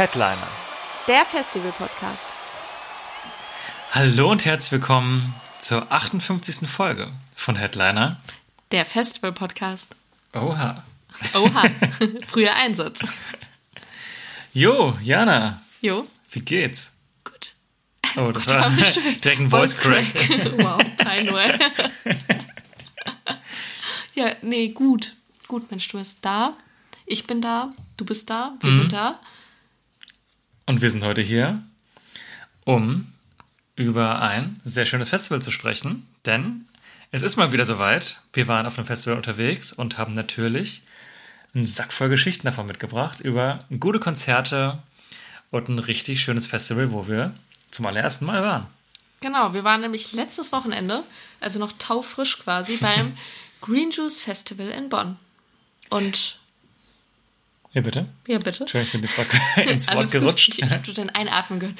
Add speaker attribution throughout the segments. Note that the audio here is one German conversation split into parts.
Speaker 1: Headliner.
Speaker 2: Der Festival-Podcast.
Speaker 1: Hallo und herzlich willkommen zur 58. Folge von Headliner.
Speaker 3: Der Festival-Podcast.
Speaker 1: Oha.
Speaker 3: Oha, früher Einsatz.
Speaker 1: Jo, Jana,
Speaker 3: Jo,
Speaker 1: wie geht's?
Speaker 3: gut.
Speaker 1: Oh, das
Speaker 3: Gut,
Speaker 1: war direkt ein Voice Crack.
Speaker 3: wow, peinlich. ja, nee, gut. Gut, Mensch, du bist da. Ich bin da. Du bist da. Wir
Speaker 1: Mhm.
Speaker 3: sind da.
Speaker 1: Und wir sind heute hier, um über ein sehr schönes Festival zu sprechen, denn es ist mal wieder soweit. Wir waren auf einem Festival unterwegs und haben natürlich einen Sack voll Geschichten davon mitgebracht über gute Konzerte und ein richtig schönes Festival, wo wir zum allerersten Mal waren.
Speaker 3: Genau, wir waren nämlich letztes Wochenende, also noch taufrisch quasi, beim Green Juice Festival in Bonn. Und,
Speaker 1: Ja, bitte.
Speaker 3: ja, bitte.
Speaker 1: Entschuldigung, ich bin ins Wort, ins Wort
Speaker 3: gut.
Speaker 1: gerutscht.
Speaker 3: Ich, ich habe dein Einatmen gehört.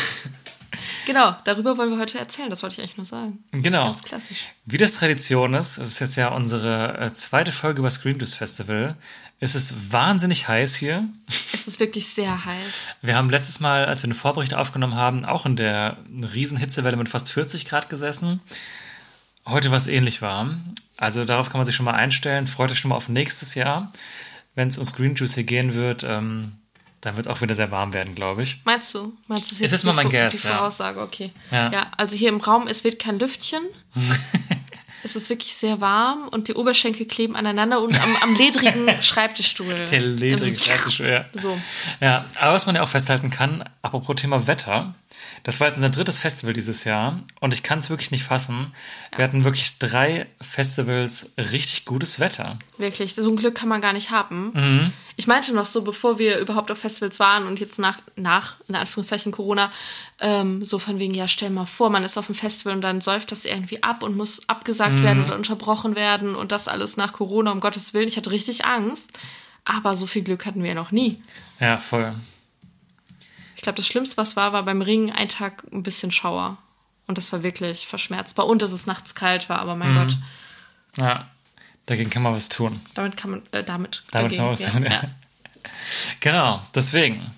Speaker 3: genau, darüber wollen wir heute erzählen, das wollte ich eigentlich nur sagen.
Speaker 1: Genau.
Speaker 3: Ganz klassisch.
Speaker 1: Wie das Tradition ist, es ist jetzt ja unsere äh, zweite Folge über Screen Juice Festival. Es ist wahnsinnig heiß hier.
Speaker 3: Es ist wirklich sehr heiß.
Speaker 1: Wir haben letztes Mal, als wir eine Vorbericht aufgenommen haben, auch in der riesen Hitzewelle mit fast 40 Grad gesessen. Heute war es ähnlich warm. Also darauf kann man sich schon mal einstellen. Freut euch schon mal auf nächstes Jahr. Wenn es um Screen Juice hier gehen wird, ähm, dann wird es auch wieder sehr warm werden, glaube ich.
Speaker 3: Meinst du? Meinst du,
Speaker 1: Es ist mal mein Guess,
Speaker 3: die
Speaker 1: ja.
Speaker 3: Voraussage, okay.
Speaker 1: Ja.
Speaker 3: Ja. also hier im Raum, es wird kein Lüftchen. es ist wirklich sehr warm und die Oberschenkel kleben aneinander und am, am ledrigen Schreibtischstuhl.
Speaker 1: Der ledrige Schreibtisch, ja.
Speaker 3: So.
Speaker 1: Ja, aber was man ja auch festhalten kann, apropos Thema Wetter, das war jetzt unser drittes Festival dieses Jahr und ich kann es wirklich nicht fassen. Wir hatten wirklich drei Festivals richtig gutes Wetter.
Speaker 3: Wirklich, so ein Glück kann man gar nicht haben.
Speaker 1: Mhm.
Speaker 3: Ich meinte noch so, bevor wir überhaupt auf Festivals waren und jetzt nach, nach in Anführungszeichen Corona, ähm, so von wegen, ja, stell mal vor, man ist auf dem Festival und dann säuft das irgendwie ab und muss abgesagt
Speaker 1: Mhm.
Speaker 3: werden oder unterbrochen werden und das alles nach Corona, um Gottes Willen. Ich hatte richtig Angst. Aber so viel Glück hatten wir noch nie.
Speaker 1: Ja, voll.
Speaker 3: Ich glaube, das Schlimmste, was war, war beim Ring ein Tag ein bisschen Schauer. Und das war wirklich verschmerzbar. Und dass es nachts kalt war, aber
Speaker 1: Mhm.
Speaker 3: mein Gott,
Speaker 1: Ja, dagegen kann man was tun.
Speaker 3: damit kann man, äh, damit,
Speaker 1: Damit kann man was tun, ja.
Speaker 3: ja.
Speaker 1: Genau, deswegen.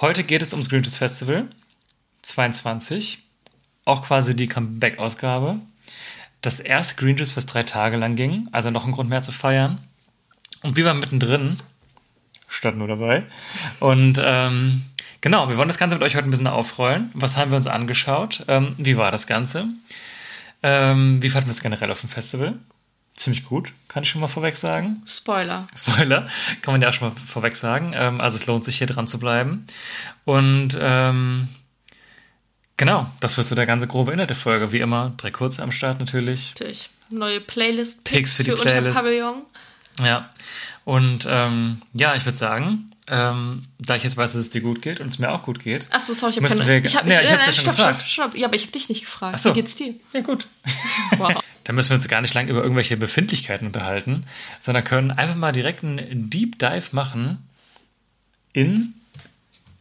Speaker 1: Heute geht es ums Green Juice Festival 22. Auch quasi die Comeback-Ausgabe. Das erste Green Juice, was drei Tage lang ging. Also noch ein Grund mehr zu feiern. Und wir waren mittendrin. Statt nur dabei. Und ähm, genau, wir wollen das Ganze mit euch heute ein bisschen aufrollen. Was haben wir uns angeschaut? Ähm, wie war das Ganze? Ähm, wie fanden wir es generell auf dem Festival? Ziemlich gut, kann ich schon mal vorweg sagen.
Speaker 3: Spoiler.
Speaker 1: Spoiler, kann man ja auch schon mal vorweg sagen. Ähm, also es lohnt sich hier dran zu bleiben. Und ähm, genau, das wird so der ganze grobe Inhalt der Folge. Wie immer, drei kurze am Start natürlich.
Speaker 3: Natürlich. Neue Playlist.
Speaker 1: Picks für die
Speaker 3: unter
Speaker 1: Playlist.
Speaker 3: Pavillon.
Speaker 1: Ja. Und ähm, ja, ich würde sagen, ähm, da ich jetzt weiß, dass es dir gut geht und es mir auch gut geht.
Speaker 3: Achso, sorry, ich habe keine...
Speaker 1: wir-
Speaker 3: ich hab,
Speaker 1: Nee, ich
Speaker 3: äh,
Speaker 1: hab's ja
Speaker 3: nein,
Speaker 1: schon
Speaker 3: stopp,
Speaker 1: gefragt.
Speaker 3: stopp, stopp. Ja, aber ich habe dich nicht gefragt.
Speaker 1: Ach so.
Speaker 3: Wie geht's dir?
Speaker 1: Ja, gut.
Speaker 3: Wow.
Speaker 1: Da müssen wir uns gar nicht lang über irgendwelche Befindlichkeiten unterhalten, sondern können einfach mal direkt einen Deep Dive machen in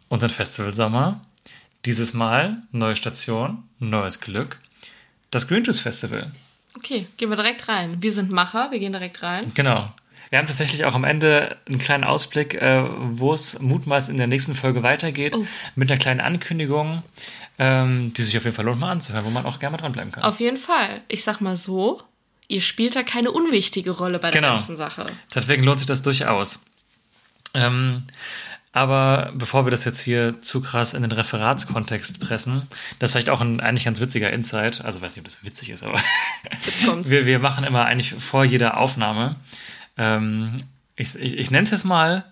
Speaker 1: unseren Festivalsommer. Dieses Mal neue Station, neues Glück. Das Green Juice Festival.
Speaker 3: Okay, gehen wir direkt rein. Wir sind Macher, wir gehen direkt rein.
Speaker 1: Genau. Wir haben tatsächlich auch am Ende einen kleinen Ausblick, äh, wo es mutmaßlich in der nächsten Folge weitergeht,
Speaker 3: Oh.
Speaker 1: mit einer kleinen Ankündigung, ähm, die sich auf jeden Fall lohnt, mal anzuhören, wo man auch gerne mal dranbleiben kann.
Speaker 3: Auf jeden Fall. Ich sag mal so, ihr spielt da keine unwichtige Rolle bei der
Speaker 1: Genau.
Speaker 3: ganzen Sache.
Speaker 1: Deswegen lohnt sich das durchaus. Ähm, aber bevor wir das jetzt hier zu krass in den Referatskontext pressen, das ist vielleicht auch ein eigentlich ganz witziger Insight. Also weiß nicht, ob das witzig ist, aber wir, wir machen immer eigentlich vor jeder Aufnahme, ähm, ich, ich, ich nenne es jetzt mal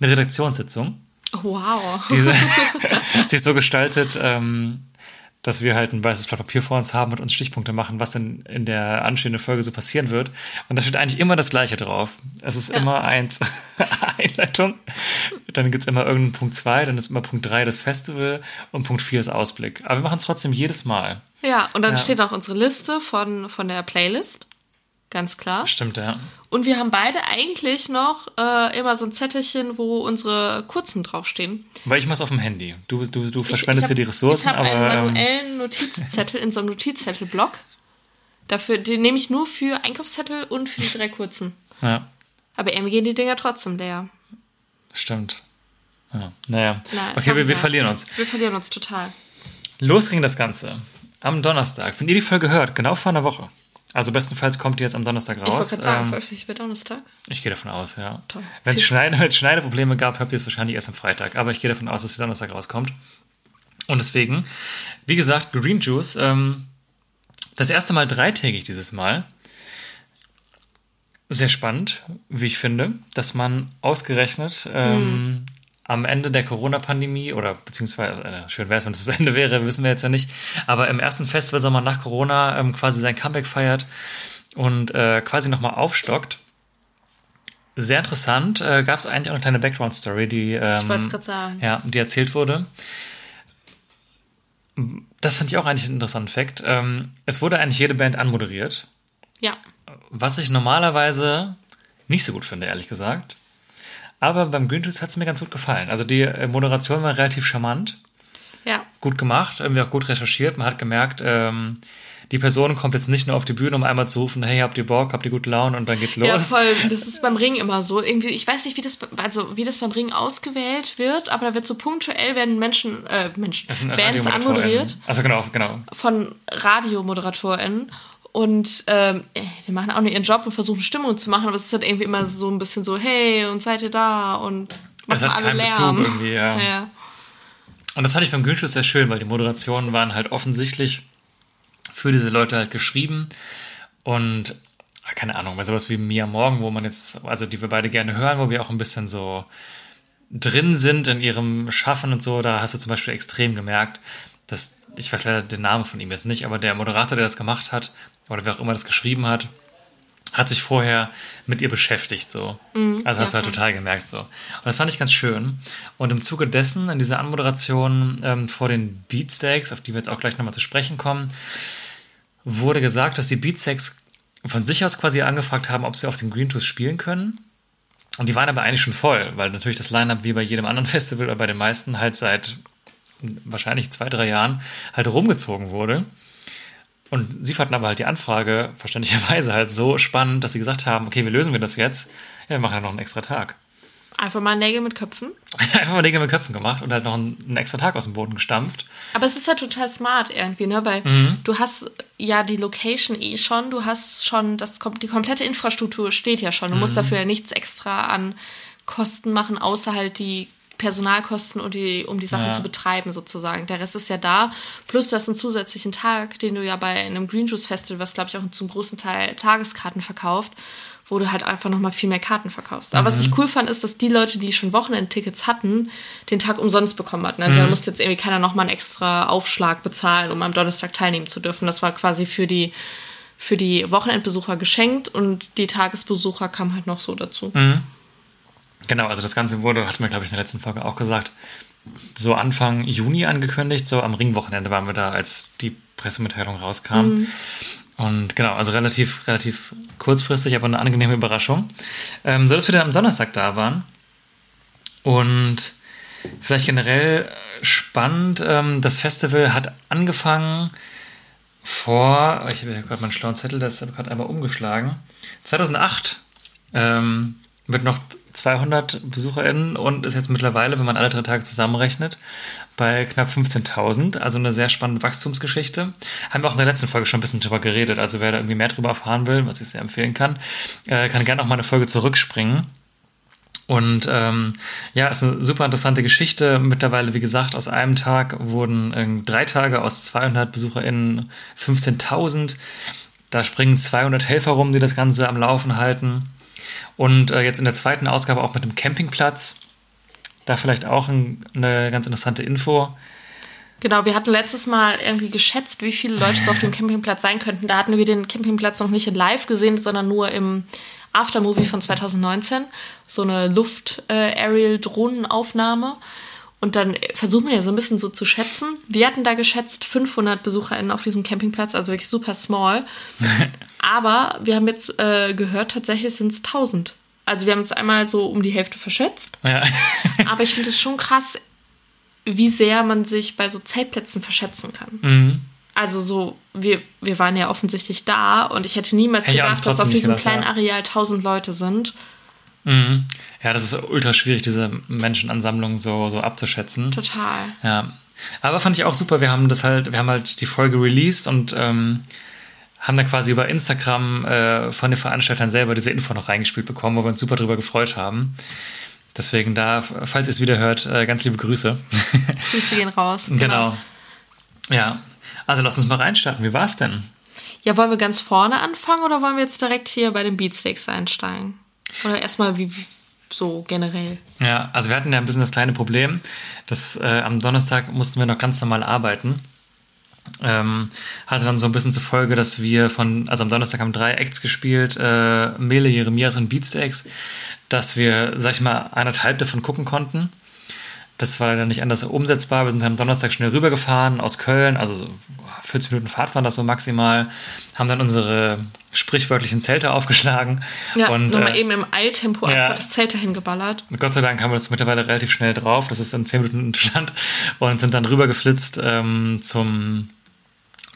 Speaker 1: eine Redaktionssitzung.
Speaker 3: Wow.
Speaker 1: Diese sich so gestaltet, ähm, dass wir halt ein weißes Blatt Papier vor uns haben und uns Stichpunkte machen, was denn in der anstehenden Folge so passieren wird. Und da steht eigentlich immer das Gleiche drauf. Es ist immer eins Einleitung, dann gibt's immer irgendeinen Punkt zwei, dann ist immer Punkt drei das Festival und Punkt vier ist Ausblick. Aber wir machen es trotzdem jedes Mal.
Speaker 3: Ja, und dann
Speaker 1: Ja.
Speaker 3: steht auch unsere Liste von, von der Playlist. Ganz klar.
Speaker 1: Stimmt, ja.
Speaker 3: Und wir haben beide eigentlich noch äh, immer so ein Zettelchen, wo unsere kurzen draufstehen.
Speaker 1: Weil ich mach's auf dem Handy. Du, du, du
Speaker 3: Ich-
Speaker 1: verschwendest
Speaker 3: ich hab-
Speaker 1: dir die Ressourcen,
Speaker 3: Ich habe einen.
Speaker 1: Ähm,
Speaker 3: manuellen Notizzettel in so einem Notizzettelblock. Dafür, den nehme ich nur für Einkaufszettel und für die drei kurzen.
Speaker 1: ja,
Speaker 3: Aber irgendwie gehen die Dinger trotzdem leer.
Speaker 1: stimmt. Ja. Naja.
Speaker 3: Na,
Speaker 1: okay, wir, wir verlieren uns.
Speaker 3: Wir verlieren uns total.
Speaker 1: Los ging das Ganze. Am Donnerstag. Wenn ihr die Folge hört, genau vor einer Woche. Also bestenfalls kommt die jetzt am Donnerstag
Speaker 3: Ich wollte
Speaker 1: raus.
Speaker 3: gerade sagen,
Speaker 1: Ähm,
Speaker 3: veröffentlicht wird Donnerstag.
Speaker 1: ich gehe davon aus, ja. Wenn es Schneide, Schneideprobleme gab, habt ihr es wahrscheinlich erst am Freitag. Aber ich gehe davon aus, dass die Donnerstag rauskommt. Und deswegen, wie gesagt, Green Juice, ähm, das erste Mal dreitägig dieses Mal. Sehr spannend, wie ich finde, dass man ausgerechnet ähm, am Ende der Corona-Pandemie oder beziehungsweise, äh, schön wäre es, wenn es das Ende wäre, wissen wir jetzt ja nicht, aber im ersten Festival man nach Corona ähm, quasi sein Comeback feiert und äh, quasi nochmal aufstockt. Sehr interessant. Äh, Gab es eigentlich auch eine kleine Background-Story, die, ähm, ja, die erzählt wurde. Das fand ich auch eigentlich einen interessanten Fakt. Ähm, es wurde eigentlich jede Band anmoderiert,
Speaker 3: Ja.
Speaker 1: was ich normalerweise nicht so gut finde, ehrlich gesagt. Aber beim Juice hat es mir ganz gut gefallen. Also die äh, Moderation war relativ charmant,
Speaker 3: Ja.
Speaker 1: gut gemacht, irgendwie auch gut recherchiert. Man hat gemerkt, ähm, die Person kommt jetzt nicht nur auf die Bühne, um einmal zu rufen, hey, habt ihr Bock, habt ihr gute Laune und dann geht's los.
Speaker 3: Ja, voll. Das ist beim Ring immer so. Irgendwie, ich weiß nicht, wie das, also wie das beim Ring ausgewählt wird, aber da wird so punktuell werden Menschen, äh, Menschen, Bands anmoderiert
Speaker 1: Also genau, genau.
Speaker 3: von RadiomoderatorInnen. Und ähm, äh, die machen auch nur ihren Job und versuchen Stimmung zu machen, aber es ist halt irgendwie immer so ein bisschen so, hey, und seid ihr da? Und
Speaker 1: Es hat
Speaker 3: alle
Speaker 1: keinen
Speaker 3: Lärm.
Speaker 1: Bezug irgendwie, ja.
Speaker 3: ja.
Speaker 1: Und das fand ich beim Grünschuss sehr schön, weil die Moderationen waren halt offensichtlich für diese Leute halt geschrieben. Und ah, keine Ahnung, bei sowas wie Mia Morgen, wo man jetzt, also die wir beide gerne hören, wo wir auch ein bisschen so drin sind in ihrem Schaffen und so, da hast du zum Beispiel extrem gemerkt, dass, ich weiß leider den Namen von ihm jetzt nicht, aber der Moderator, der das gemacht hat, oder wer auch immer das geschrieben hat, hat sich vorher mit ihr beschäftigt, so. also hast du halt total gemerkt, so. Und das fand ich ganz schön. Und im Zuge dessen, in dieser Anmoderation ähm, vor den Beatsteaks, auf die wir jetzt auch gleich nochmal zu sprechen kommen, wurde gesagt, dass die Beatsteaks von sich aus quasi angefragt haben, ob sie auf den Green Tours spielen können. Und die waren aber eigentlich schon voll, weil natürlich das Line-Up wie bei jedem anderen Festival oder bei den meisten halt seit wahrscheinlich zwei, drei Jahren halt rumgezogen wurde. Und sie fanden aber halt die Anfrage verständlicherweise halt so spannend, dass sie gesagt haben, okay, wie lösen wir das jetzt? Ja, wir machen ja noch einen extra Tag.
Speaker 3: Einfach mal Nägel mit Köpfen.
Speaker 1: Einfach mal Dinge mit Köpfen gemacht und halt noch einen, einen extra Tag aus dem Boden gestampft.
Speaker 3: Aber es ist ja total smart irgendwie, ne? Weil
Speaker 1: Mhm.
Speaker 3: du hast ja die Location eh schon, du hast schon, das, die komplette Infrastruktur steht ja schon. Du
Speaker 1: Mhm.
Speaker 3: musst dafür ja nichts extra an Kosten machen, außer halt die Personalkosten, und die, um die Sachen
Speaker 1: Ja.
Speaker 3: zu betreiben, sozusagen. Der Rest ist ja da. Plus du hast einen zusätzlichen Tag, den du ja bei einem Green Juice Festival, was glaube ich auch zum großen Teil Tageskarten verkauft, wo du halt einfach nochmal viel mehr Karten verkaufst. Aber was
Speaker 1: Mhm.
Speaker 3: ich cool fand, ist, dass die Leute, die schon Wochenendtickets hatten, den Tag umsonst bekommen hatten. Also da musste jetzt irgendwie keiner nochmal einen extra Aufschlag bezahlen, um am Donnerstag teilnehmen zu dürfen. Das war quasi für die, für die Wochenendbesucher geschenkt und die Tagesbesucher kamen halt noch so dazu.
Speaker 1: Genau, also das Ganze wurde, hatten wir, glaube ich, in der letzten Folge auch gesagt, so Anfang Juni angekündigt. So am Ringwochenende waren wir da, als die Pressemitteilung rauskam. Und genau, also relativ, relativ kurzfristig, aber eine angenehme Überraschung. Ähm, so dass wir dann am Donnerstag da waren. Und vielleicht generell spannend, ähm, das Festival hat angefangen vor, ich habe hier gerade meinen schlauen Zettel, der ist gerade einmal umgeschlagen. 2008 ähm, mit noch 200 BesucherInnen und ist jetzt mittlerweile, wenn man alle drei Tage zusammenrechnet, bei knapp 15.000. Also eine sehr spannende Wachstumsgeschichte. Haben wir auch in der letzten Folge schon ein bisschen drüber geredet. Also wer da irgendwie mehr drüber erfahren will, was ich sehr empfehlen kann, äh, kann gerne auch mal eine Folge zurückspringen. Und ähm, ja, ist eine super interessante Geschichte. Mittlerweile, wie gesagt, aus einem Tag wurden äh, drei Tage aus 200 BesucherInnen 15.000. Da springen 200 Helfer rum, die das Ganze am Laufen halten. Und äh, jetzt in der zweiten Ausgabe auch mit dem Campingplatz. Da vielleicht auch ein, eine ganz interessante Info.
Speaker 3: Genau, wir hatten letztes Mal irgendwie geschätzt, wie viele Leute es auf dem Campingplatz sein könnten. Da hatten wir den Campingplatz noch nicht in live gesehen, sondern nur im Aftermovie von 2019. So eine Luft-Aerial-Drohnenaufnahme. Und dann versuchen wir ja so ein bisschen so zu schätzen. Wir hatten da geschätzt 500 BesucherInnen auf diesem Campingplatz, also wirklich super small. Aber wir haben jetzt äh, gehört, tatsächlich sind es 1000. Also wir haben uns einmal so um die Hälfte verschätzt.
Speaker 1: Ja.
Speaker 3: Aber ich finde es schon krass, wie sehr man sich bei so Zeltplätzen verschätzen kann.
Speaker 1: Mhm.
Speaker 3: Also so, wir, wir waren ja offensichtlich da und ich hätte niemals
Speaker 1: Hätte
Speaker 3: gedacht, dass auf diesem
Speaker 1: gedacht,
Speaker 3: kleinen
Speaker 1: ja.
Speaker 3: Areal 1000 Leute sind.
Speaker 1: Mhm. Ja, das ist ultra schwierig, diese Menschenansammlung so, so abzuschätzen.
Speaker 3: Total.
Speaker 1: Ja. Aber fand ich auch super. Wir haben das halt, wir haben halt die Folge released und ähm, haben dann quasi über Instagram äh, von den Veranstaltern selber diese Info noch reingespielt bekommen, wo wir uns super drüber gefreut haben. Deswegen da, falls ihr es wieder hört, äh, ganz liebe Grüße.
Speaker 3: Grüße gehen raus.
Speaker 1: genau. Ja. Also lass uns mal reinstarten. Wie war's denn?
Speaker 3: Ja, wollen wir ganz vorne anfangen oder wollen wir jetzt direkt hier bei den Beatsteaks einsteigen? Oder erstmal wie, wie so generell?
Speaker 1: Ja, also wir hatten ja ein bisschen das kleine Problem, dass äh, am Donnerstag mussten wir noch ganz normal arbeiten. Ähm, hatte dann so ein bisschen zur Folge, dass wir von, also am Donnerstag haben drei Acts gespielt, äh, Mele, Jeremias und Beatsteaks, dass wir, sag ich mal, eineinhalb davon gucken konnten. Das war leider nicht anders umsetzbar. Wir sind dann am Donnerstag schnell rübergefahren aus Köln, also so 40 Minuten Fahrt waren das so maximal, haben dann unsere sprichwörtlichen Zelte aufgeschlagen.
Speaker 3: Ja,
Speaker 1: und,
Speaker 3: nochmal
Speaker 1: äh,
Speaker 3: eben im Eiltempo
Speaker 1: ja.
Speaker 3: einfach das Zelt dahin geballert.
Speaker 1: Gott sei Dank haben wir das mittlerweile relativ schnell drauf. Das ist in 10 Minuten Stand und sind dann rübergeflitzt ähm, zum,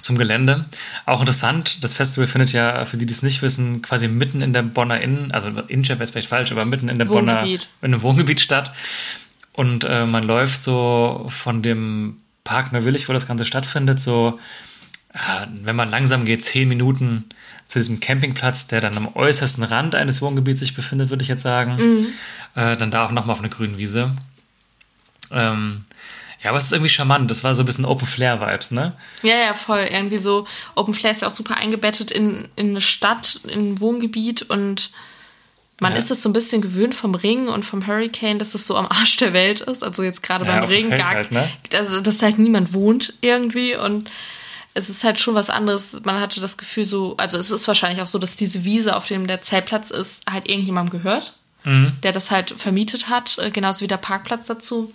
Speaker 1: zum Gelände. Auch interessant, das Festival findet ja, für die, die es nicht wissen, quasi mitten in der Bonner Innen, also Innenstadt wäre vielleicht falsch, aber mitten in der Bonner,
Speaker 3: Wohngebiet.
Speaker 1: in einem Wohngebiet statt. Und äh, man läuft so von dem Park Neuwillig, wo das Ganze stattfindet, so, äh, wenn man langsam geht, 10 Minuten zu diesem Campingplatz, der dann am äußersten Rand eines Wohngebiets sich befindet, würde ich jetzt sagen. Äh, dann da auch nochmal auf einer grünen Wiese. Ähm, ja, aber es ist irgendwie charmant. Das war so ein bisschen Open Flair Vibes, ne?
Speaker 3: Ja, ja, voll. Irgendwie so, Open Flair ist ja auch super eingebettet in, in eine Stadt, in ein Wohngebiet und man
Speaker 1: Ja.
Speaker 3: ist es so ein bisschen gewöhnt vom Ring und vom Hurricane, dass es so am Arsch der Welt ist. Also jetzt gerade
Speaker 1: Ja,
Speaker 3: beim Ring gar,
Speaker 1: halt, ne?
Speaker 3: also, dass halt niemand wohnt irgendwie und es ist halt schon was anderes. Man hatte das Gefühl so, also es ist wahrscheinlich auch so, dass diese Wiese, auf dem der Zeltplatz ist, halt irgendjemandem gehört,
Speaker 1: Mhm.
Speaker 3: der das halt vermietet hat, äh, genauso wie der Parkplatz dazu.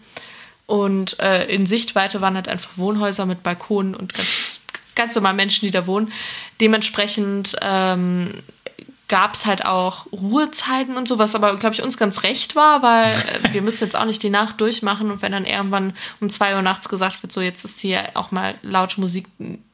Speaker 3: Und äh, in Sichtweite waren halt einfach Wohnhäuser mit Balkonen und ganz, ganz normal Menschen, die da wohnen. Dementsprechend ähm, gab es halt auch Ruhezeiten und so, was aber, glaube ich, uns ganz recht war, weil äh, wir müssen jetzt auch nicht die Nacht durchmachen und wenn dann irgendwann um zwei Uhr nachts gesagt wird, so jetzt ist hier auch mal laute Musik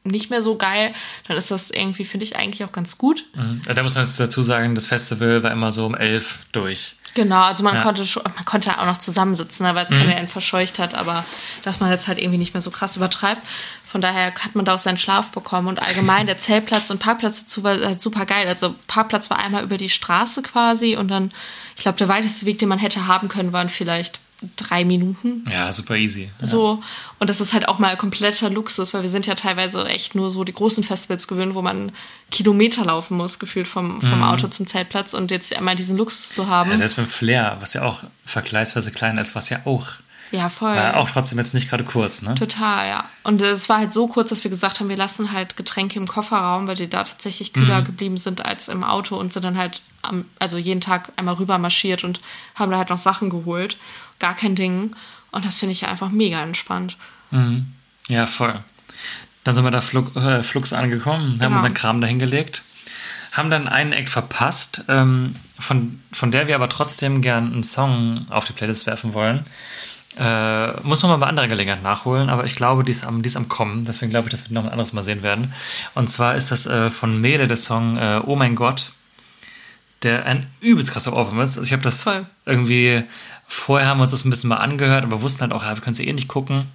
Speaker 3: nicht mehr so geil, dann ist das irgendwie, finde ich, eigentlich auch ganz gut.
Speaker 1: Mhm. Da muss man jetzt dazu sagen, das Festival war immer so um elf durch.
Speaker 3: Genau, also man
Speaker 1: Ja.
Speaker 3: konnte schon, man konnte auch noch zusammensitzen, ne, weil es keiner einen verscheucht hat, aber dass man jetzt halt irgendwie nicht mehr so krass übertreibt. Von daher hat man da auch seinen Schlaf bekommen und allgemein der Zeltplatz und Parkplatz dazu war halt super geil. Also Parkplatz war einmal über die Straße quasi und dann, ich glaube, der weiteste Weg, den man hätte haben können, waren vielleicht drei Minuten.
Speaker 1: Ja, super easy. Ja.
Speaker 3: So. Und das ist halt auch mal kompletter Luxus, weil wir sind ja teilweise echt nur so die großen Festivals gewöhnt, wo man Kilometer laufen muss, gefühlt vom, vom Auto zum Zeltplatz und jetzt einmal diesen Luxus zu haben.
Speaker 1: Ja, selbst beim Flair, was ja auch vergleichsweise klein ist, was ja auch,
Speaker 3: Ja, voll.
Speaker 1: war auch trotzdem jetzt nicht gerade kurz, ne?
Speaker 3: Total, ja. Und es war halt so kurz, dass wir gesagt haben, wir lassen halt Getränke im Kofferraum, weil die da tatsächlich kühler geblieben sind als im Auto und sind dann halt am, also jeden Tag einmal rüber marschiert und haben da halt noch Sachen geholt. Gar kein Ding. Und das finde ich ja einfach mega entspannt.
Speaker 1: Ja, voll. Dann sind wir da flug, äh, flugs angekommen, haben
Speaker 3: Genau.
Speaker 1: unseren Kram dahingelegt, haben dann einen Act verpasst, ähm, von, von der wir aber trotzdem gern einen Song auf die Playlist werfen wollen. Äh, muss man mal bei anderer Gelegenheit nachholen, aber ich glaube, die ist am, die ist am Kommen. Deswegen glaube ich, dass wir noch ein anderes Mal sehen werden. Und zwar ist das äh, von Mele der Song äh, Oh mein Gott, der ein übelst krasser Ohrwurm ist. Also ich habe das
Speaker 3: Voll.
Speaker 1: irgendwie, vorher haben wir uns das ein bisschen mal angehört, aber wussten halt auch, ja, wir können es eh nicht gucken.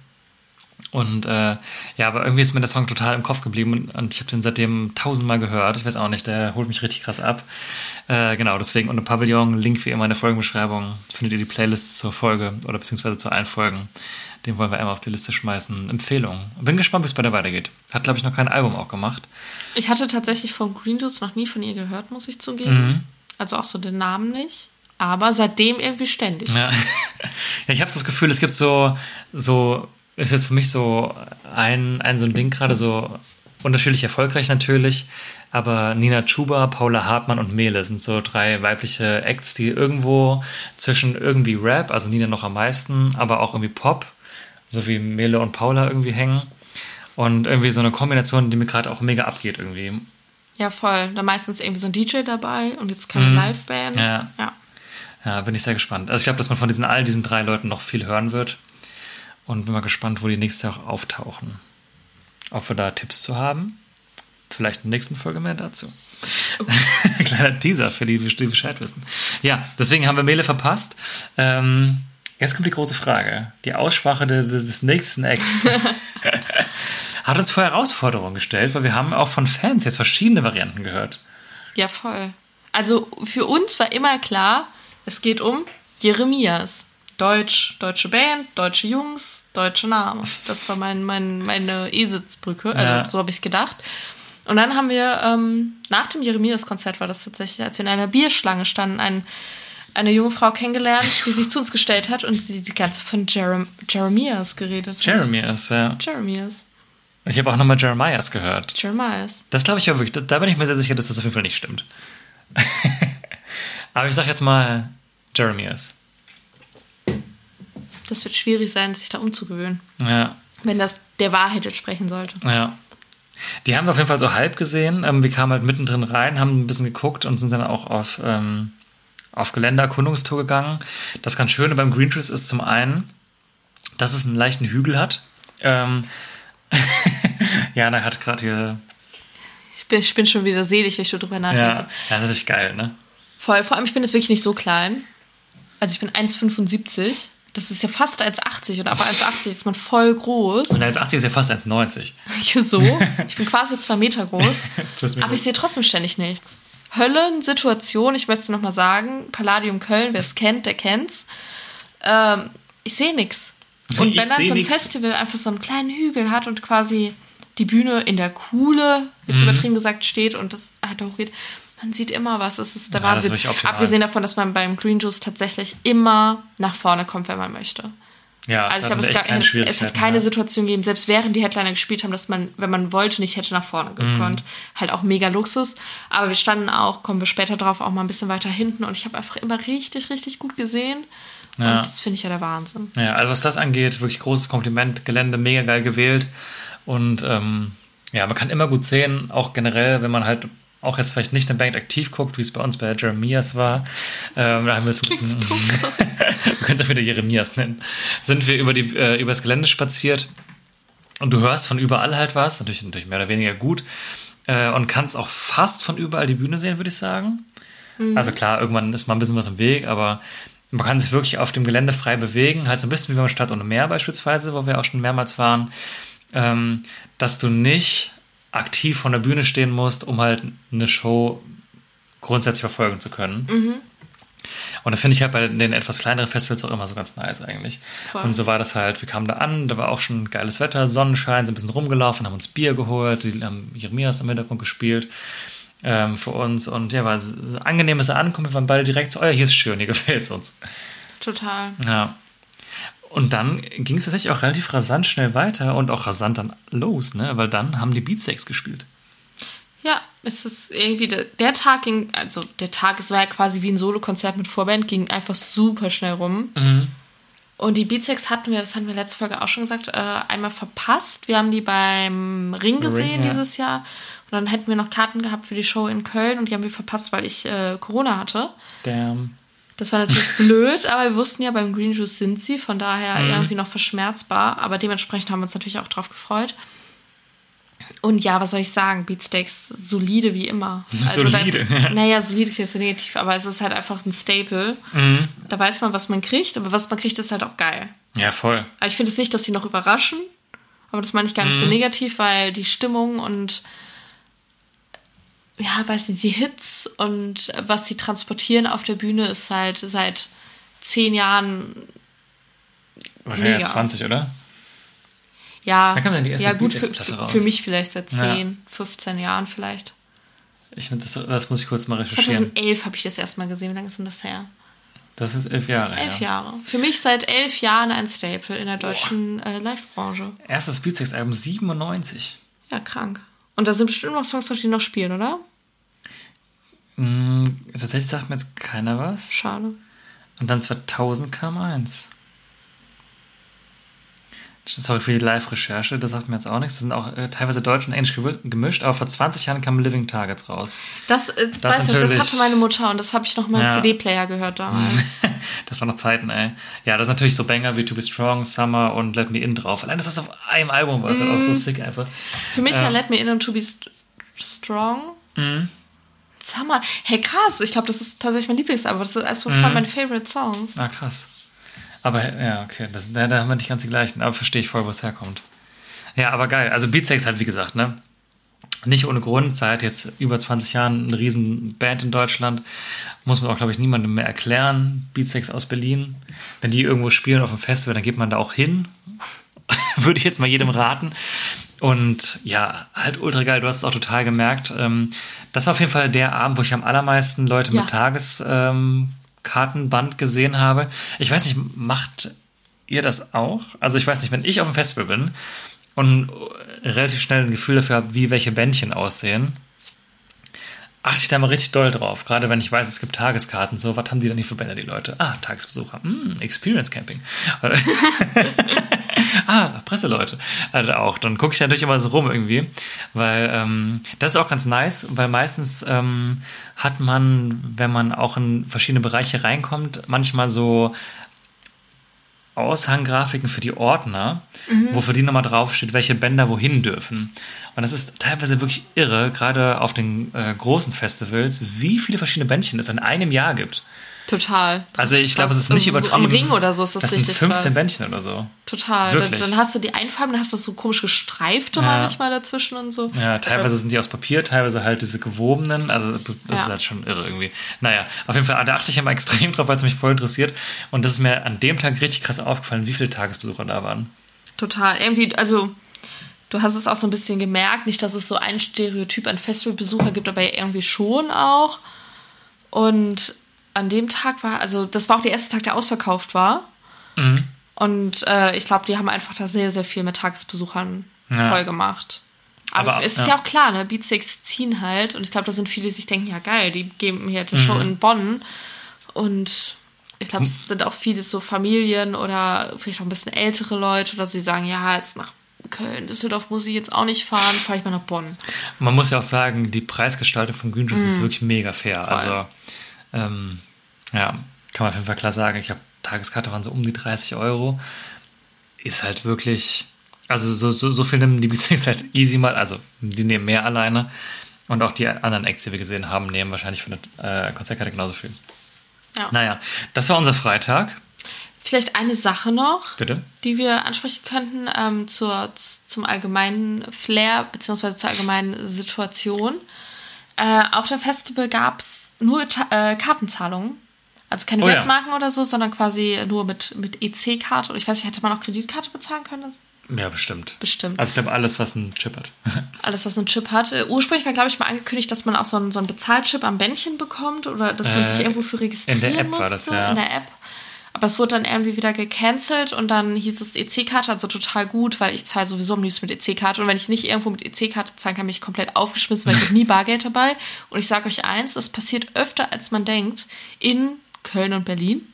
Speaker 1: Und äh, ja, aber irgendwie ist mir der Song total im Kopf geblieben und, und ich habe den seitdem tausendmal gehört. Ich weiß auch nicht, der holt mich richtig krass ab. Äh, genau, deswegen unter Pavillon, Link wie immer in der Folgenbeschreibung, findet ihr die Playlist zur Folge oder beziehungsweise zu allen Folgen. Den wollen wir einmal auf die Liste schmeißen. Empfehlung. Bin gespannt, wie es bei der weitergeht. Hat, glaube ich, noch kein Album auch gemacht.
Speaker 3: Ich hatte tatsächlich von Green Juice noch nie von ihr gehört, muss ich zugeben. Also auch so den Namen nicht. Aber seitdem irgendwie ständig.
Speaker 1: Ja, ja ich habe so das Gefühl, es gibt so, so ist jetzt für mich so ein, ein so ein Ding gerade so unterschiedlich erfolgreich natürlich, aber Nina Chuba, Paula Hartmann und Mele sind so drei weibliche Acts, die irgendwo zwischen irgendwie Rap, also Nina noch am meisten, aber auch irgendwie Pop, so wie Mele und Paula irgendwie hängen. Und irgendwie so eine Kombination, die mir gerade auch mega abgeht irgendwie.
Speaker 3: Ja, voll. Da meistens irgendwie so ein DJ dabei und jetzt keine Liveband.
Speaker 1: Mhm. Ja.
Speaker 3: ja.
Speaker 1: Ja, bin ich sehr gespannt. Also ich glaube, dass man von diesen all diesen drei Leuten noch viel hören wird. Und bin mal gespannt, wo die nächste auch auftauchen. Ob wir da Tipps zu haben. Vielleicht in der nächsten Folge mehr dazu. Kleiner Teaser für die, die Bescheid wissen. Ja, deswegen haben wir Mele verpasst. Ähm, jetzt kommt die große Frage. Die Aussprache des, des nächsten Acts hat uns vor Herausforderungen gestellt, weil wir haben auch von Fans jetzt verschiedene Varianten gehört.
Speaker 3: Ja, voll. Also für uns war immer klar, es geht um Jeremias. Deutsch, deutsche Band, deutsche Jungs, deutsche Name. Das war mein, mein, meine E-Sitzbrücke. Also
Speaker 1: Ja.
Speaker 3: so habe ich gedacht. Und dann haben wir, ähm, nach dem Jeremias-Konzert war das tatsächlich, als wir in einer Bierschlange standen, ein, eine junge Frau kennengelernt, die sich zu uns gestellt hat und sie die ganze Zeit von Jerem Jeremias geredet hat.
Speaker 1: Jeremias, ja.
Speaker 3: Jeremias.
Speaker 1: Ich habe auch nochmal Jeremias gehört.
Speaker 3: Jeremias.
Speaker 1: Das glaube ich ja wirklich. Da, da bin ich mir sehr sicher, dass das auf jeden Fall nicht stimmt. Aber ich sage jetzt mal Jeremias.
Speaker 3: Das wird schwierig sein, sich da umzugewöhnen,
Speaker 1: Ja,
Speaker 3: wenn das der Wahrheit entsprechen sollte.
Speaker 1: ja. Die haben wir auf jeden Fall so halb gesehen. Ähm, wir kamen halt mittendrin rein, haben ein bisschen geguckt und sind dann auch auf, ähm, auf Geländeerkundungstour gegangen. Das ganz Schöne beim Green Trees ist zum einen, dass es einen leichten Hügel hat. Ähm, Jana hat gerade hier.
Speaker 3: Ich bin, ich bin schon wieder selig, wenn ich schon drüber nachdenke.
Speaker 1: Ja, ja, das ist natürlich geil, ne?
Speaker 3: Voll. Vor allem, ich bin jetzt wirklich nicht so klein. Also ich bin 1,75. Das ist ja fast 1,80 und ab 1,80 ist man voll groß.
Speaker 1: Und 1,80 ist ja fast 1,90.
Speaker 3: so. Ich bin quasi zwei Meter groß. Aber ich sehe trotzdem ständig nichts. Höllensituation, ich möchte es nochmal sagen. Palladium Köln, wer es kennt, der kennt's. Ähm, ich sehe nichts. Und wenn dann so ein
Speaker 1: nix.
Speaker 3: Festival einfach so einen kleinen Hügel hat und quasi die Bühne in der Kuhle, jetzt
Speaker 1: Mhm.
Speaker 3: übertrieben gesagt, steht und das halt hochgeht, man sieht immer was. Es ist der
Speaker 1: Ja, ist
Speaker 3: Wahnsinn.
Speaker 1: optimal.
Speaker 3: Abgesehen davon, dass man beim Green Juice tatsächlich immer nach vorne kommt, wenn man möchte.
Speaker 1: Ja,
Speaker 3: Also ich glaube, es,
Speaker 1: wir
Speaker 3: ga-
Speaker 1: echt keine
Speaker 3: es hat keine
Speaker 1: mehr.
Speaker 3: Situation gegeben, selbst während die Headliner gespielt haben, dass man, wenn man wollte, nicht hätte nach vorne
Speaker 1: Mhm.
Speaker 3: gekonnt. Halt auch mega Luxus. Aber wir standen auch, kommen wir später drauf, auch mal ein bisschen weiter hinten und ich habe einfach immer richtig, richtig gut gesehen.
Speaker 1: Ja.
Speaker 3: Und das finde ich ja der Wahnsinn.
Speaker 1: Ja, also was das angeht, wirklich großes Kompliment. Gelände mega geil gewählt. Und ähm, ja, man kann immer gut sehen, auch generell, wenn man halt auch jetzt vielleicht nicht eine Band aktiv guckt, wie es bei uns bei Jeremias war. Ähm, da haben wir es es auch wieder Jeremias nennen. Sind wir über, die, äh, über das Gelände spaziert und du hörst von überall halt was, natürlich, natürlich mehr oder weniger gut. Äh, und kannst auch fast von überall die Bühne sehen, würde ich sagen. Also klar, irgendwann ist mal ein bisschen was im Weg, aber man kann sich wirklich auf dem Gelände frei bewegen, halt so ein bisschen wie beim Stadt ohne Meer beispielsweise, wo wir auch schon mehrmals waren, ähm, dass du nicht aktiv von der Bühne stehen musst, um halt eine Show grundsätzlich verfolgen zu können. Und das finde ich halt bei den etwas kleineren Festivals auch immer so ganz nice eigentlich.
Speaker 3: Voll.
Speaker 1: Und so war das halt, wir kamen da an, da war auch schon geiles Wetter, Sonnenschein, sind ein bisschen rumgelaufen, haben uns Bier geholt, die haben Jeremias im Hintergrund gespielt ähm, für uns und ja, war ein angenehmes Ankommen, wir waren beide direkt so, oh ja, hier ist schön, hier gefällt es uns.
Speaker 3: Total.
Speaker 1: Ja. Und dann ging es tatsächlich auch relativ rasant schnell weiter und auch rasant dann los, ne? Weil dann haben die Beatsteaks gespielt.
Speaker 3: Ja, es ist irgendwie, der, der Tag ging, also der Tag, es war ja quasi wie ein Solokonzert mit Vorband, ging einfach super schnell rum.
Speaker 1: Mhm.
Speaker 3: Und die Beatsex hatten wir, das hatten wir letzte Folge auch schon gesagt, äh, einmal verpasst. Wir haben die beim Ring gesehen
Speaker 1: ja.
Speaker 3: dieses Jahr. Und dann hätten wir noch Karten gehabt für die Show in Köln und die haben wir verpasst, weil ich äh, Corona hatte.
Speaker 1: Damn.
Speaker 3: Das war natürlich blöd, aber wir wussten ja, beim Green Juice sind sie, von daher
Speaker 1: Mhm.
Speaker 3: irgendwie noch verschmerzbar. Aber dementsprechend haben wir uns natürlich auch drauf gefreut. Und ja, was soll ich sagen? Beatsteaks, solide wie immer.
Speaker 1: Solide,
Speaker 3: Da,
Speaker 1: ja.
Speaker 3: naja, solide ist jetzt so negativ, aber es ist halt einfach ein Staple.
Speaker 1: Mhm.
Speaker 3: Da weiß man, was man kriegt, aber was man kriegt, ist halt auch geil.
Speaker 1: Ja, voll.
Speaker 3: Aber ich finde es nicht, dass sie noch überraschen, aber das meine ich gar nicht
Speaker 1: Mhm.
Speaker 3: so negativ, weil die Stimmung und ja, weiß nicht, die Hits und was sie transportieren auf der Bühne ist halt seit zehn Jahren,
Speaker 1: Wahrscheinlich
Speaker 3: Mega.
Speaker 1: ja 20, oder?
Speaker 3: ja,
Speaker 1: Wann kam denn die erste
Speaker 3: ja gut, für,
Speaker 1: raus?
Speaker 3: für mich vielleicht seit
Speaker 1: Ja.
Speaker 3: 10, 15 Jahren vielleicht.
Speaker 1: Ich finde, das, das muss ich kurz mal recherchieren.
Speaker 3: 2011 habe ich das erstmal gesehen, wie lange ist denn das her?
Speaker 1: Das ist elf Jahre
Speaker 3: Elf
Speaker 1: her.
Speaker 3: Jahre. Für mich seit elf Jahren ein Staple in der deutschen äh, Live-Branche.
Speaker 1: Erstes Beatsex-Album 97.
Speaker 3: Ja, krank. Und da sind bestimmt noch Songs drauf, die noch spielen, oder?
Speaker 1: Hm, tatsächlich sagt mir jetzt keiner was.
Speaker 3: Schade.
Speaker 1: Und dann 2000 kam eins. Sorry für die Live-Recherche, das sagt mir jetzt auch nichts. Das sind auch äh, teilweise Deutsch und Englisch gemischt, aber vor 20 Jahren kam Living Targets raus.
Speaker 3: Das, äh,
Speaker 1: Das
Speaker 3: weißt du, das hatte meine Mutter und das habe ich noch mal
Speaker 1: Ja.
Speaker 3: CD-Player gehört damals.
Speaker 1: das waren noch Zeiten, ey. Ja, das ist natürlich so Banger wie To Be Strong, Summer und Let Me In drauf. Allein, dass das auf einem Album war, ist halt auch
Speaker 3: Mhm.
Speaker 1: so sick einfach.
Speaker 3: Für mich ja
Speaker 1: Ja.
Speaker 3: Let Me In and To Be st Strong.
Speaker 1: Mhm.
Speaker 3: Summer. Hey, krass. Ich glaube, das ist tatsächlich mein Lieblingsalbum. Das ist also
Speaker 1: Mhm.
Speaker 3: voll meine Favorite Songs.
Speaker 1: Ah, krass. Aber ja, okay, das, da, da haben wir nicht ganz die gleichen, aber verstehe ich voll, wo es herkommt. Ja, aber geil. Also Beatsex halt, wie gesagt, ne? Nicht ohne Grund, seit jetzt über 20 Jahren eine riesen Band in Deutschland. Muss man auch, glaube ich, niemandem mehr erklären. Beatsex aus Berlin. Wenn die irgendwo spielen auf dem Festival, dann geht man da auch hin. Würde ich jetzt mal jedem raten. Und ja, halt ultra geil. Du hast es auch total gemerkt. Ähm, das war auf jeden Fall der Abend, wo ich am allermeisten Leute
Speaker 3: Ja.
Speaker 1: mit Tageskartenband gesehen habe. Ich weiß nicht, macht ihr das auch? Also ich weiß nicht, wenn ich auf dem Festival bin und relativ schnell ein Gefühl dafür habe, wie welche Bändchen aussehen, achte ich da mal richtig doll drauf. Gerade wenn ich weiß, es gibt Tageskarten. So, was haben die denn hier für Bänder, die Leute? Ah, Tagesbesucher. Hm, Experience Camping. ah, Presseleute. Also auch. Dann gucke ich natürlich immer so rum irgendwie. Weil ähm, das ist auch ganz nice, weil meistens ähm, hat man, wenn man auch in verschiedene Bereiche reinkommt, manchmal so Aushanggrafiken für die Ordner, wo für die nochmal draufsteht, welche Bänder wohin dürfen. Und das ist teilweise wirklich irre, gerade auf den äh, großen Festivals, wie viele verschiedene Bändchen es in einem Jahr gibt.
Speaker 3: Total.
Speaker 1: Also ich glaube, es ist nicht
Speaker 3: so
Speaker 1: übertrieben.
Speaker 3: am Ring oder so ist das,
Speaker 1: das
Speaker 3: richtig
Speaker 1: sind 15
Speaker 3: krass.
Speaker 1: Bändchen oder so.
Speaker 3: Total. Dann,
Speaker 1: Wirklich.
Speaker 3: dann hast du die Einfarben, dann hast du so komisch gestreifte
Speaker 1: Ja.
Speaker 3: manchmal dazwischen und so.
Speaker 1: Ja, teilweise sind die aus Papier, teilweise halt diese gewobenen. Also das
Speaker 3: Ja.
Speaker 1: ist halt schon irre irgendwie. Naja, auf jeden Fall, da achte ich immer extrem drauf, weil es mich voll interessiert. Und das ist mir an dem Tag richtig krass aufgefallen, wie viele Tagesbesucher da waren.
Speaker 3: Total. Irgendwie, also du hast es auch so ein bisschen gemerkt, nicht, dass es so ein Stereotyp an Festivalbesucher gibt, aber irgendwie schon auch. Und an dem Tag war, also das war auch der erste Tag, der ausverkauft war.
Speaker 1: Mhm.
Speaker 3: Und äh, ich glaube, die haben einfach da sehr, sehr viel mit Tagesbesuchern
Speaker 1: Ja.
Speaker 3: voll gemacht. Aber, es ist
Speaker 1: ja.
Speaker 3: ja. auch klar, ne? Beatsticks ziehen halt. Und ich glaube, da sind viele, die sich denken, ja geil, die geben hier eine Show
Speaker 1: Mhm.
Speaker 3: in Bonn. Und ich glaube, es sind auch viele so Familien oder vielleicht auch ein bisschen ältere Leute oder so, die sagen, ja, jetzt nach Köln, Düsseldorf muss ich jetzt auch nicht fahren, fahre ich mal nach Bonn.
Speaker 1: Man muss ja auch sagen, die Preisgestaltung von Green Juice ist wirklich mega fair.
Speaker 3: Mhm. Voll.
Speaker 1: Also, ähm, ja, kann man auf jeden Fall klar sagen. Ich habe Tageskarte waren so um die 30 Euro. Ist halt wirklich, also so, so, so viel nehmen die Beatsteaks halt easy mal. Also, die nehmen mehr alleine. Und auch die anderen Acts, die wir gesehen haben, nehmen wahrscheinlich für eine äh, Konzertkarte genauso viel.
Speaker 3: Ja.
Speaker 1: Naja, das war unser Freitag.
Speaker 3: Vielleicht eine Sache noch,
Speaker 1: Bitte.
Speaker 3: die wir ansprechen könnten ähm, zur, zum allgemeinen Flair beziehungsweise zur allgemeinen Situation. Äh, auf dem Festival gab es nur äh, Kartenzahlungen. Also keine
Speaker 1: Oh ja.
Speaker 3: Wertmarken oder so, sondern quasi nur mit, mit EC-Karte. Und ich weiß nicht, hätte man auch Kreditkarte bezahlen können?
Speaker 1: Ja, bestimmt.
Speaker 3: Bestimmt.
Speaker 1: Also, ich glaube, alles, was einen Chip hat.
Speaker 3: Alles, was einen Chip hat. Äh, ursprünglich war, glaube ich, mal angekündigt, dass man auch so einen, so einen Bezahlchip am Bändchen bekommt oder dass man
Speaker 1: Äh,
Speaker 3: sich irgendwo für registrieren
Speaker 1: in der App
Speaker 3: musste.
Speaker 1: war das, ja.
Speaker 3: In der App. Aber es wurde dann irgendwie wieder gecancelt und dann hieß es EC-Karte, also total gut, weil ich zahle sowieso am liebsten mit EC-Karte. Und wenn ich nicht irgendwo mit EC-Karte zahlen kann, bin ich komplett aufgeschmissen, weil ich habe nie Bargeld dabei. Und ich sage euch eins, das passiert öfter, als man denkt, in Köln und Berlin.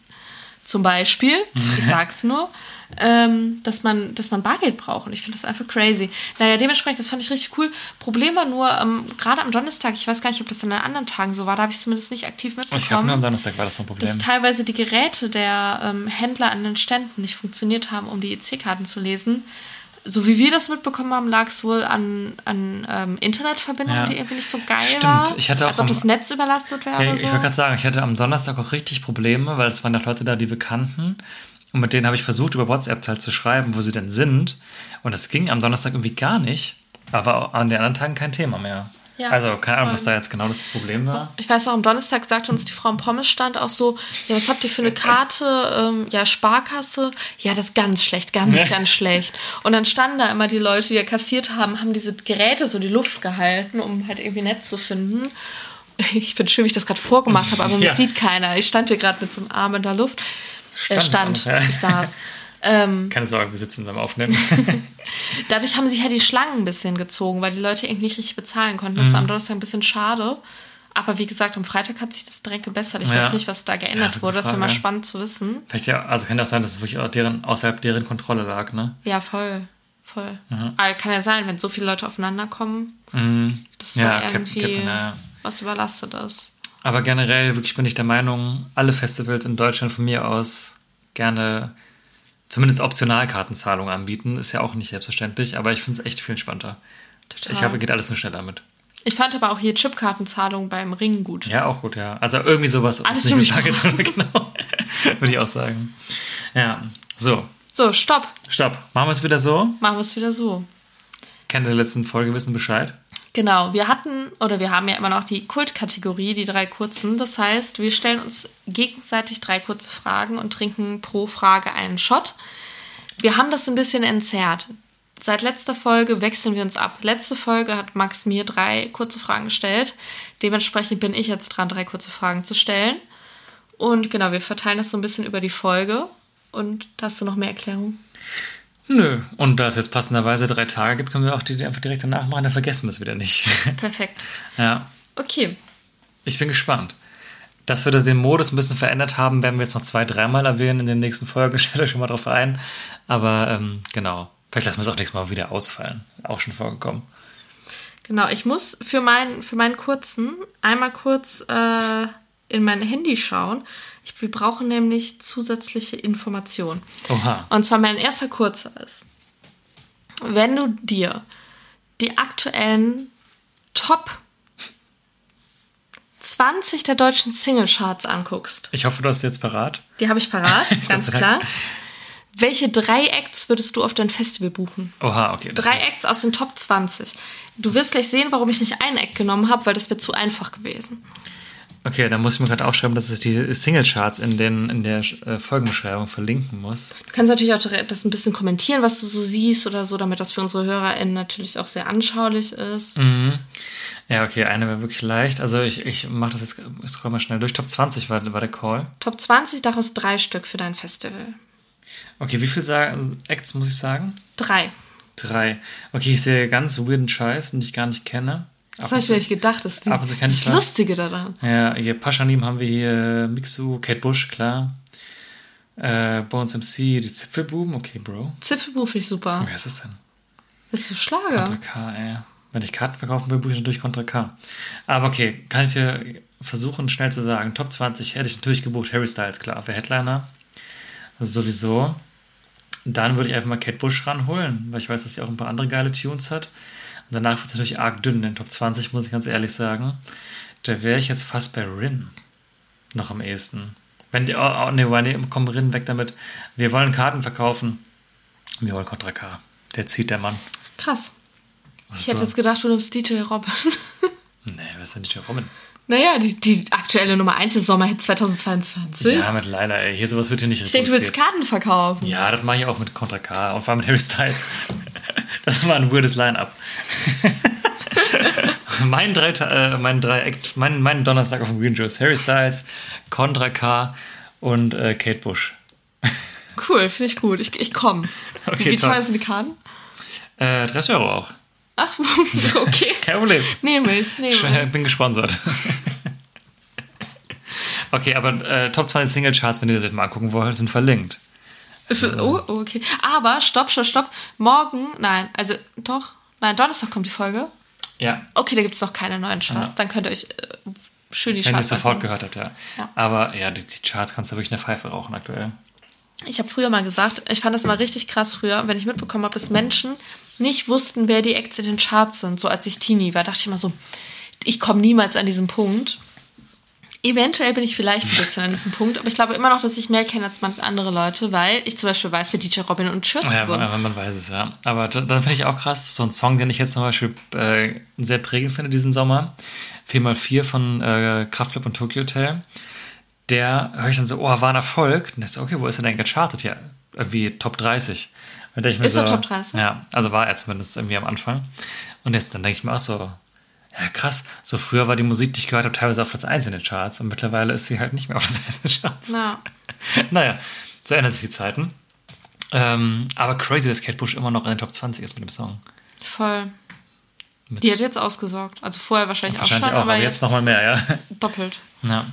Speaker 3: Zum Beispiel, ich sag's nur, ähm, dass, man, dass man Bargeld braucht. Und ich finde das einfach crazy. Naja, dementsprechend, das fand ich richtig cool. Problem war nur, ähm, gerade am Donnerstag, ich weiß gar nicht, ob das an den anderen Tagen so war, da habe ich es zumindest nicht aktiv mitbekommen.
Speaker 1: Ich glaube, nur am Donnerstag war das so ein Problem.
Speaker 3: dass teilweise die Geräte der ähm, Händler an den Ständen nicht funktioniert haben, um die EC-Karten zu lesen. So wie wir das mitbekommen haben, lag es wohl an, an ähm, Internetverbindungen,
Speaker 1: Ja.
Speaker 3: die irgendwie nicht so geil
Speaker 1: Stimmt.
Speaker 3: war.
Speaker 1: Ich hatte auch
Speaker 3: als ob
Speaker 1: am-
Speaker 3: das Netz überlastet wäre
Speaker 1: Ja, ich
Speaker 3: so.
Speaker 1: wollte gerade sagen, ich hatte am Donnerstag auch richtig Probleme, weil es waren noch Leute da, die wir kannten. Und mit denen habe ich versucht, über WhatsApp halt zu schreiben, wo sie denn sind. Und das ging am Donnerstag irgendwie gar nicht. Aber an den anderen Tagen kein Thema mehr.
Speaker 3: Ja,
Speaker 1: also keine Ahnung, was da jetzt genau das Problem war.
Speaker 3: Ich weiß auch, am Donnerstag sagte uns die Frau im Pommesstand auch so, ja, was habt ihr für eine Karte? Ähm, ja, Sparkasse. Ja, das ist ganz schlecht, ganz, ganz schlecht. Und dann standen da immer die Leute, die ja kassiert haben, haben diese Geräte so die Luft gehalten, um halt irgendwie nett zu finden. Ich finde schön, wie ich das gerade vorgemacht habe, aber mich
Speaker 1: Ja.
Speaker 3: sieht keiner. Ich stand hier gerade mit so einem Arm in der Luft. Stand, äh,
Speaker 1: Stand,
Speaker 3: stand.
Speaker 1: ja.
Speaker 3: ich saß. Ähm,
Speaker 1: Keine Sorge, wir sitzen beim Aufnehmen.
Speaker 3: dadurch haben sich ja die Schlangen ein bisschen gezogen, weil die Leute irgendwie nicht richtig bezahlen konnten. Das war
Speaker 1: Mhm.
Speaker 3: am Donnerstag ein bisschen schade. Aber wie gesagt, am Freitag hat sich das direkt gebessert. Ich
Speaker 1: Ja.
Speaker 3: weiß nicht, was da geändert
Speaker 1: Ja,
Speaker 3: wurde. Das wäre mal spannend zu wissen.
Speaker 1: Vielleicht ja, also kann ja auch sein, dass es wirklich auch deren, außerhalb deren Kontrolle lag, ne?
Speaker 3: Ja, voll. Voll.
Speaker 1: Mhm.
Speaker 3: Aber kann ja sein, wenn so viele Leute aufeinander kommen, dass
Speaker 1: Ja,
Speaker 3: da irgendwie
Speaker 1: ja.
Speaker 3: was überlastet ist.
Speaker 1: Aber generell wirklich bin ich der Meinung, alle Festivals in Deutschland von mir aus gerne zumindest Optionalkartenzahlung anbieten. Ist ja auch nicht selbstverständlich, aber ich finde es echt viel entspannter.
Speaker 3: Total.
Speaker 1: Ich habe, geht alles nur schneller mit.
Speaker 3: Ich fand aber auch hier Chipkartenzahlung beim Ring gut.
Speaker 1: Ja, auch gut, ja. Also irgendwie sowas.
Speaker 3: Alles
Speaker 1: es nicht Bargeld zu- genau. Würde ich auch sagen. Ja, so.
Speaker 3: So, stopp.
Speaker 1: Stopp. Machen wir es wieder so.
Speaker 3: Machen wir es wieder so.
Speaker 1: Kennt der letzten Folge wissen Bescheid.
Speaker 3: Genau, wir hatten oder wir haben ja immer noch die Kultkategorie, die drei kurzen. Das heißt, wir stellen uns gegenseitig drei kurze Fragen und trinken pro Frage einen Shot. Wir haben das ein bisschen entzerrt. Seit letzter Folge wechseln wir uns ab. Letzte Folge hat Max mir drei kurze Fragen gestellt. Dementsprechend bin ich jetzt dran, drei kurze Fragen zu stellen. Und genau, wir verteilen das so ein bisschen über die Folge. Und hast du noch mehr Erklärung?
Speaker 1: Nö. Und da es jetzt passenderweise drei Tage gibt, können wir auch die einfach direkt danach machen, dann vergessen wir es wieder nicht.
Speaker 3: Perfekt.
Speaker 1: ja.
Speaker 3: Okay.
Speaker 1: Ich bin gespannt. Dass wir das den Modus ein bisschen verändert haben, werden wir jetzt noch zwei, dreimal erwähnen in den nächsten Folgen. Stellt euch schon mal drauf ein. Aber ähm, genau. Vielleicht lassen wir es auch nächstes Mal wieder ausfallen. Auch schon vorgekommen.
Speaker 3: Genau, ich muss für meinen, für meinen kurzen einmal kurz äh, in mein Handy schauen. Ich, wir brauchen nämlich zusätzliche Informationen.
Speaker 1: Oha.
Speaker 3: Und zwar mein erster kurzer ist, wenn du dir die aktuellen Top 20 der deutschen Singlecharts anguckst,
Speaker 1: Ich hoffe, du hast sie jetzt parat.
Speaker 3: die habe ich parat, ganz klar. Welche drei Acts würdest du auf dein Festival buchen?
Speaker 1: Oha, okay.
Speaker 3: Drei Acts aus den Top 20. Du wirst gleich sehen, warum ich nicht einen Act genommen habe, weil das wäre zu einfach gewesen.
Speaker 1: Okay, dann muss ich mir gerade aufschreiben, dass ich die Singlecharts in, den, in der äh, Folgenbeschreibung verlinken muss.
Speaker 3: Du kannst natürlich auch das ein bisschen kommentieren, was du so siehst oder so, damit das für unsere HörerInnen natürlich auch sehr anschaulich ist.
Speaker 1: Ja, okay, eine wäre wirklich leicht. Also ich, ich mache das jetzt, ich scroll mal schnell durch. Top 20 war, war der Call.
Speaker 3: Top 20, daraus drei Stück für dein Festival.
Speaker 1: Okay, wie viele sagen, Acts muss ich sagen?
Speaker 3: Drei.
Speaker 1: Drei. Okay, ich sehe ganz weirden Scheiß, den ich gar nicht kenne.
Speaker 3: Das
Speaker 1: Ab
Speaker 3: habe ich nicht gedacht. Das ist die,
Speaker 1: kenn ich
Speaker 3: das. Lustige daran.
Speaker 1: Ja, hier Paschanim haben wir hier Mixu, Kate Bush, klar. Äh, Bones MC, die Zipfelbuben, okay, Bro.
Speaker 3: Zipfelbuch finde ich super.
Speaker 1: Wer ist das denn?
Speaker 3: Das ist so Schlager.
Speaker 1: Contra K, ey. Wenn ich Karten verkaufen will, buche ich natürlich Contra K. Aber okay, kann ich dir versuchen, schnell zu sagen. Top 20 hätte ich natürlich gebucht. Harry Styles, klar, für Headliner. Also sowieso. Dann würde ich einfach mal Kate Bush ranholen, weil ich weiß, dass sie auch ein paar andere geile Tunes hat. Danach wird es natürlich arg dünn in den Top 20, muss ich ganz ehrlich sagen. Da wäre ich jetzt fast bei Rin. Noch am ehesten. Wenn die, oh, oh, nee, nee, komm, Rin, weg damit. Wir wollen Karten verkaufen. Wir wollen Contra K. Der zieht der Mann.
Speaker 3: Krass.
Speaker 1: Was
Speaker 3: Ich hätte
Speaker 1: so?
Speaker 3: jetzt gedacht, du nimmst DJ Robin.
Speaker 1: Nee, wer ist denn DJ Robin?
Speaker 3: naja, die, die aktuelle Nummer 1 ist Sommerhit 2022.
Speaker 1: Ja, mit leider, ey. Hier sowas wird hier nicht
Speaker 3: ich denke, du willst Karten verkaufen.
Speaker 1: Ja, das mache ich auch mit Contra K und vor allem mit Harry Styles. Das war ein weirdes Line-Up. mein drei, äh, mein drei Act, mein, mein Donnerstag auf dem Green Juice. Harry Styles, Contra K und äh, Kate Bush.
Speaker 3: Cool, finde ich gut. Ich, ich komme.
Speaker 1: Okay,
Speaker 3: wie teuer sind die Karten?
Speaker 1: Äh, 30 Euro auch.
Speaker 3: Ach, okay.
Speaker 1: Kein Problem.
Speaker 3: Nehme ich, nehme ich.
Speaker 1: Ich bin gesponsert. okay, aber äh, Top 20 Single Charts, wenn ihr das mal angucken wollt, sind verlinkt.
Speaker 3: Oh, okay. Aber stopp, stopp, stopp. Morgen, nein, also doch, nein, Donnerstag kommt die Folge.
Speaker 1: Ja,
Speaker 3: Okay, da gibt es noch keine neuen Charts.
Speaker 1: Ja.
Speaker 3: Dann könnt ihr euch äh, schön die
Speaker 1: wenn ihr
Speaker 3: Charts
Speaker 1: es sofort gehört habt, ja.
Speaker 3: Ja.
Speaker 1: Aber ja, die, die Charts kannst du wirklich in der Pfeife rauchen aktuell.
Speaker 3: Ich habe früher mal gesagt, ich fand das immer richtig krass früher, wenn ich mitbekommen habe, dass Menschen nicht wussten, wer die Acts in den Charts sind. So als ich Teenie war, dachte ich immer so, ich komme niemals an diesen Punkt. Eventuell bin ich vielleicht ein bisschen an diesem Punkt, aber ich glaube immer noch, dass ich mehr kenne als manche andere Leute, weil ich zum Beispiel weiß, wer DJ Robin und Schürze
Speaker 1: Ja,
Speaker 3: sind.
Speaker 1: man, man weiß es, ja. Aber da, da finde ich auch krass, so ein Song, den ich jetzt zum Beispiel äh, sehr prägend finde diesen Sommer, 4x4 von äh, Kraftclub und Tokyo Hotel, der höre ich dann so, oh, war ein Erfolg. Und ich so, okay, wo ist er denn gechartet? Ja, irgendwie Top 30. Und da denk ich mir
Speaker 3: Ist
Speaker 1: so,
Speaker 3: er Top 30?
Speaker 1: Ja, also war er zumindest irgendwie am Anfang. Und jetzt, dann denke ich mir auch so, Ja, krass. So früher war die Musik, die ich gehört habe, teilweise auf Platz 1 in den Charts und mittlerweile ist sie halt nicht mehr auf Platz 1 in den Charts.
Speaker 3: Na,
Speaker 1: Naja, so ändern sich die Zeiten. Ähm, aber crazy, dass Kate Bush immer noch in den Top 20 ist mit dem Song.
Speaker 3: voll.
Speaker 1: Mit-
Speaker 3: Die hat jetzt ausgesorgt. Also vorher wahrscheinlich,
Speaker 1: Wahrscheinlich
Speaker 3: auch schon,
Speaker 1: auch,
Speaker 3: aber
Speaker 1: aber jetzt nochmal mehr, ja.
Speaker 3: doppelt.
Speaker 1: ja.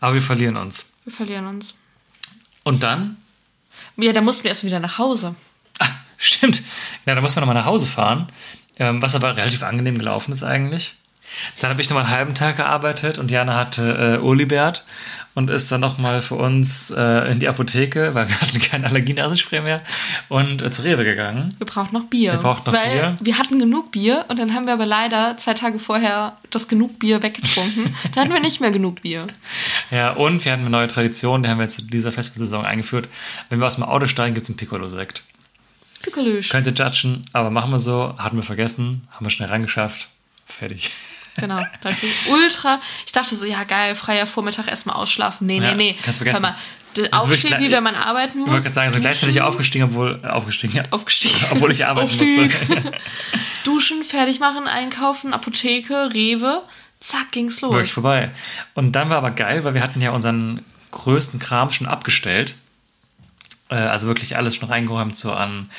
Speaker 1: Aber wir verlieren uns.
Speaker 3: Wir verlieren uns.
Speaker 1: Und dann
Speaker 3: Ja, da mussten wir erst wieder nach Hause.
Speaker 1: Ah, stimmt. Ja, da muss man nochmal nach Hause fahren. Ähm, was aber relativ angenehm gelaufen ist eigentlich. Dann habe ich nochmal einen halben Tag gearbeitet und Jana hatte äh, Olibert und ist dann nochmal für uns äh, in die Apotheke, weil wir hatten kein Allergienasenspray mehr, und äh, zu Rewe gegangen.
Speaker 3: Wir brauchen noch Bier.
Speaker 1: Wir brauchen noch
Speaker 3: weil
Speaker 1: Bier.
Speaker 3: Wir hatten genug Bier und dann haben wir aber leider zwei Tage vorher das genug Bier weggetrunken. dann hatten wir nicht mehr genug Bier.
Speaker 1: Ja, und wir hatten eine neue Tradition, die haben wir jetzt in dieser Festivalsaison eingeführt. Wenn wir aus dem Auto steigen, gibt es einen Piccolo-Sekt.
Speaker 3: Pikolösch.
Speaker 1: Könnt ihr judgen, aber machen wir so. Hatten wir vergessen, haben wir schnell rangeschafft. Fertig.
Speaker 3: Genau. Danke. Ultra. Ich dachte so, ja geil, freier Vormittag erstmal ausschlafen. Nee, nee,
Speaker 1: Ja,
Speaker 3: nee.
Speaker 1: kannst vergessen.
Speaker 3: Mal,
Speaker 1: Also
Speaker 3: aufstehen, wie wenn man arbeiten muss.
Speaker 1: Ich wollte gerade sagen, so gleichzeitig aufgestiegen, obwohl aufgestiegen, ja.
Speaker 3: Aufgestiegen.
Speaker 1: Obwohl ich arbeiten
Speaker 3: Aufstieg.
Speaker 1: musste.
Speaker 3: Duschen, fertig machen, einkaufen, Apotheke, Rewe. Zack, ging's los.
Speaker 1: Wirklich vorbei. Und dann war aber geil, weil wir hatten ja unseren größten Kram schon abgestellt. Äh, also wirklich alles schon reingeräumt, so an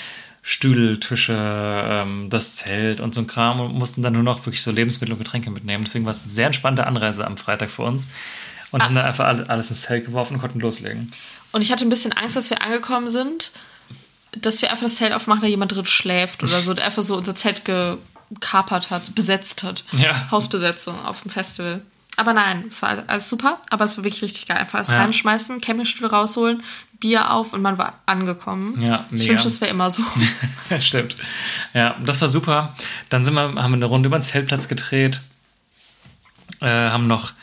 Speaker 1: Stühle, Tische, ähm, das Zelt und so ein Kram und mussten dann nur noch wirklich so Lebensmittel und Getränke mitnehmen. Deswegen war es eine sehr entspannte Anreise am Freitag für uns. Und
Speaker 3: Ah.
Speaker 1: haben dann einfach alle- alles ins Zelt geworfen und konnten loslegen.
Speaker 3: Und ich hatte ein bisschen Angst, dass wir angekommen sind, dass wir einfach das Zelt aufmachen, da jemand drin schläft oder so, einfach so unser Zelt gekapert hat, besetzt hat.
Speaker 1: Ja.
Speaker 3: Hausbesetzung auf dem Festival. Aber nein, es war alles super, aber es war wirklich richtig geil. Einfach alles
Speaker 1: Ja.
Speaker 3: reinschmeißen, Campingstuhl rausholen, Bier auf und man war angekommen.
Speaker 1: Ja,
Speaker 3: Ich
Speaker 1: mega.
Speaker 3: wünschte, es wäre immer so.
Speaker 1: Stimmt. Ja, das war super. Dann sind wir, haben wir eine Runde über den Zeltplatz gedreht, äh, haben noch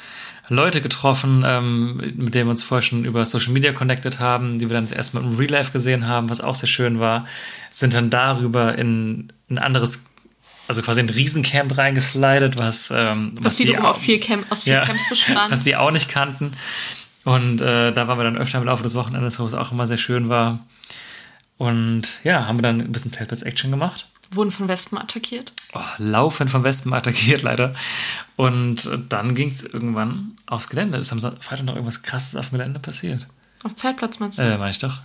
Speaker 1: Leute getroffen, ähm, mit denen wir uns vorher schon über Social Media connected haben, die wir dann das erste Mal im Real Life gesehen haben, was auch sehr schön war. Sind dann darüber in ein anderes, also quasi ein Riesencamp reingeslidet, was, ähm,
Speaker 3: Was
Speaker 1: die
Speaker 3: wiederum
Speaker 1: au-
Speaker 3: auf vier Camp, aus vier
Speaker 1: ja,
Speaker 3: Camps bestand.
Speaker 1: was die auch nicht kannten. Und äh, da waren wir dann öfter im Laufe des Wochenendes, wo es auch immer sehr schön war. Und ja, haben wir dann ein bisschen Zeltplatz-Action gemacht.
Speaker 3: Wurden von Wespen attackiert.
Speaker 1: Oh, laufend von Wespen attackiert, leider. Und dann ging es irgendwann aufs Gelände. Ist am Freitag noch irgendwas Krasses auf dem Gelände passiert?
Speaker 3: Auf Zeltplatz meinst du?
Speaker 1: Äh, meine ich doch.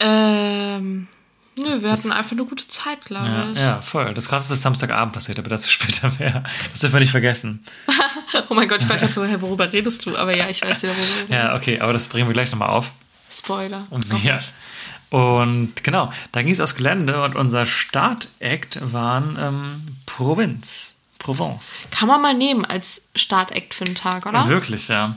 Speaker 3: Ähm, nö, wir
Speaker 1: das-
Speaker 3: hatten einfach eine gute Zeit, glaube
Speaker 1: Ja,
Speaker 3: ich.
Speaker 1: ja, voll. Das Krasseste ist Samstagabend passiert, aber dazu später mehr. Das dürfen wir nicht vergessen.
Speaker 3: Oh mein Gott, ich war gerade so, hey, worüber redest du? Aber ja, ich weiß wieder, worüber.
Speaker 1: Ja, okay, aber das bringen wir gleich nochmal auf.
Speaker 3: Spoiler.
Speaker 1: Ja. Und genau, da ging es aufs Gelände und unser Startact waren ähm, Provinz. Provence.
Speaker 3: Kann man mal nehmen als Startakt für einen Tag, oder?
Speaker 1: Wirklich, ja.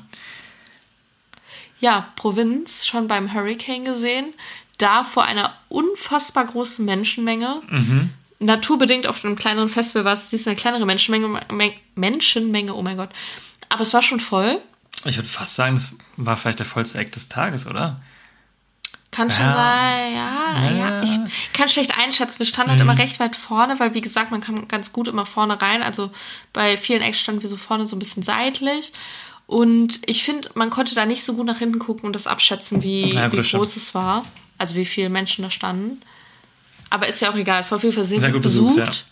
Speaker 3: Ja, Provinz, schon beim Hurricane gesehen. Da vor einer unfassbar großen Menschenmenge.
Speaker 1: Mhm.
Speaker 3: Naturbedingt auf einem kleineren Festival war es diesmal eine kleinere Menschenmenge. Men Menschenmenge, oh mein Gott. Aber es war schon voll.
Speaker 1: Ich würde fast sagen, das war vielleicht der vollste Act des Tages, oder?
Speaker 3: Kann schon
Speaker 1: Ja.
Speaker 3: sein, ja, ja.
Speaker 1: Ja. Mhm.
Speaker 3: Ich kann schlecht einschätzen. Wir standen halt immer recht weit vorne, weil, wie gesagt, man kann ganz gut immer vorne rein. Also bei vielen Acts standen wir so vorne so ein bisschen seitlich. Und ich finde, man konnte da nicht so gut nach hinten gucken und das abschätzen, wie,
Speaker 1: Ja,
Speaker 3: wie groß es war. Also wie viele Menschen da standen. Aber ist ja auch egal. Es war auf jeden Fall sehr,
Speaker 1: Sehr
Speaker 3: gut
Speaker 1: gut besucht,
Speaker 3: besucht.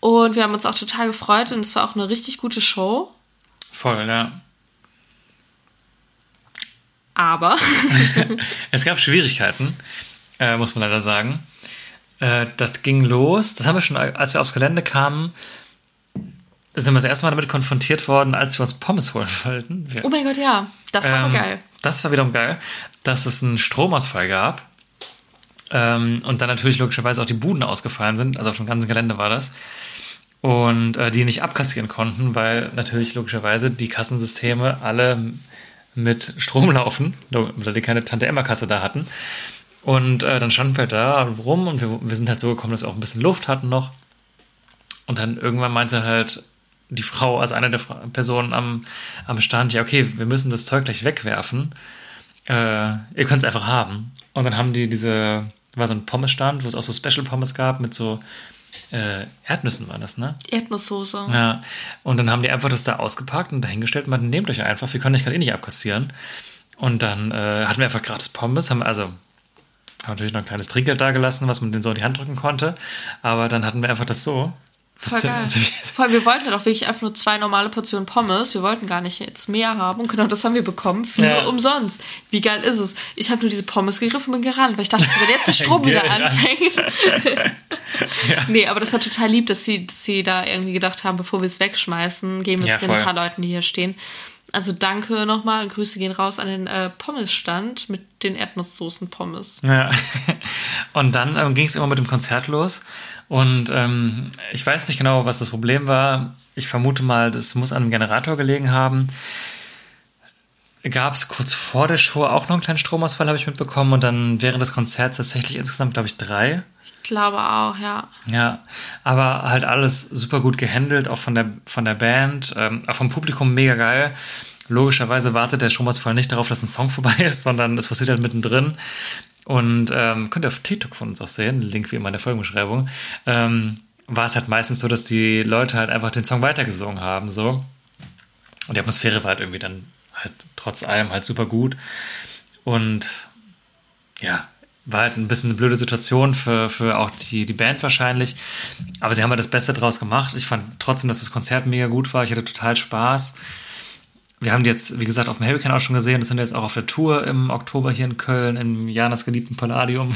Speaker 3: Und wir haben uns auch total gefreut und es war auch eine richtig gute Show.
Speaker 1: Voll, ja.
Speaker 3: Aber
Speaker 1: Es gab Schwierigkeiten, äh, muss man leider sagen. Äh, das ging los, das haben wir schon, als wir aufs Gelände kamen, sind wir das erste Mal damit konfrontiert worden, als wir uns Pommes holen wollten. Wir,
Speaker 3: oh mein Gott, ja, das war
Speaker 1: Ähm,
Speaker 3: geil.
Speaker 1: Das war wiederum geil, dass es einen Stromausfall gab. Ähm, und dann natürlich logischerweise auch die Buden ausgefallen sind. Also auf dem ganzen Gelände war das. Und äh, die nicht abkassieren konnten, weil natürlich logischerweise die Kassensysteme alle mit Strom laufen, oder die keine Tante-Emma-Kasse da hatten. Und äh, dann standen wir da rum und wir, wir sind halt so gekommen, dass wir auch ein bisschen Luft hatten noch. Und dann irgendwann meinte halt die Frau, also eine der Fra Personen am, am Stand, ja, okay, wir müssen das Zeug gleich wegwerfen. Äh, ihr könnt es einfach haben. Und dann haben die diese, war so ein Pommesstand, wo es auch so Special Pommes gab mit so äh, Erdnüssen war das, ne?
Speaker 3: Erdnusssoße.
Speaker 1: Ja. Und dann haben die einfach das da ausgepackt und dahingestellt und meinten, nehmt euch einfach, wir können euch gerade eh nicht abkassieren. Und dann äh, hatten wir einfach gratis Pommes, haben also haben natürlich noch ein kleines Trinkgeld da gelassen, was man denen so in die Hand drücken konnte. Aber dann hatten wir einfach das so.
Speaker 3: Voll geil. Voll, wir wollten ja doch wirklich einfach nur zwei normale Portionen Pommes. Wir wollten gar nicht jetzt mehr haben. Und genau das haben wir bekommen für
Speaker 1: Ja.
Speaker 3: umsonst. Wie geil ist es? Ich habe nur diese Pommes gegriffen und bin gerannt, weil ich dachte, wenn jetzt der Strom wieder anfängt. Nee, aber das war total lieb, dass sie, dass sie da irgendwie gedacht haben, bevor wir es wegschmeißen, geben wir
Speaker 1: Ja,
Speaker 3: es den
Speaker 1: voll.
Speaker 3: paar Leuten, die hier stehen. Also danke nochmal. Grüße gehen raus an den äh, Pommesstand mit den Erdnusssoßen-Pommes.
Speaker 1: Ja. Und dann ähm, ging es immer mit dem Konzert los. Und ähm, ich weiß nicht genau, was das Problem war. Ich vermute mal, das muss an einem Generator gelegen haben. Gab es kurz vor der Show auch noch einen kleinen Stromausfall, habe ich mitbekommen. Und dann während des Konzerts tatsächlich insgesamt, glaube ich, drei.
Speaker 3: Ich glaube auch, ja.
Speaker 1: Ja, aber halt alles super gut gehandelt, auch von der, von der Band, ähm, auch vom Publikum mega geil. Logischerweise wartet der Stromausfall nicht darauf, dass ein Song vorbei ist, sondern es passiert halt mittendrin. Und ähm, könnt ihr auf TikTok von uns auch sehen, Link wie immer in der Folgenbeschreibung. Ähm, war es halt meistens so, dass die Leute halt einfach den Song weitergesungen haben, so. Und die Atmosphäre war halt irgendwie dann halt trotz allem halt super gut. Und ja, war halt ein bisschen eine blöde Situation für, für auch die, die Band wahrscheinlich. Aber sie haben halt das Beste draus gemacht. Ich fand trotzdem, dass das Konzert mega gut war. Ich hatte total Spaß. Wir haben die jetzt, wie gesagt, auf dem Hurricane auch schon gesehen. Das sind jetzt auch auf der Tour im Oktober hier in Köln, im Janas geliebten Palladium.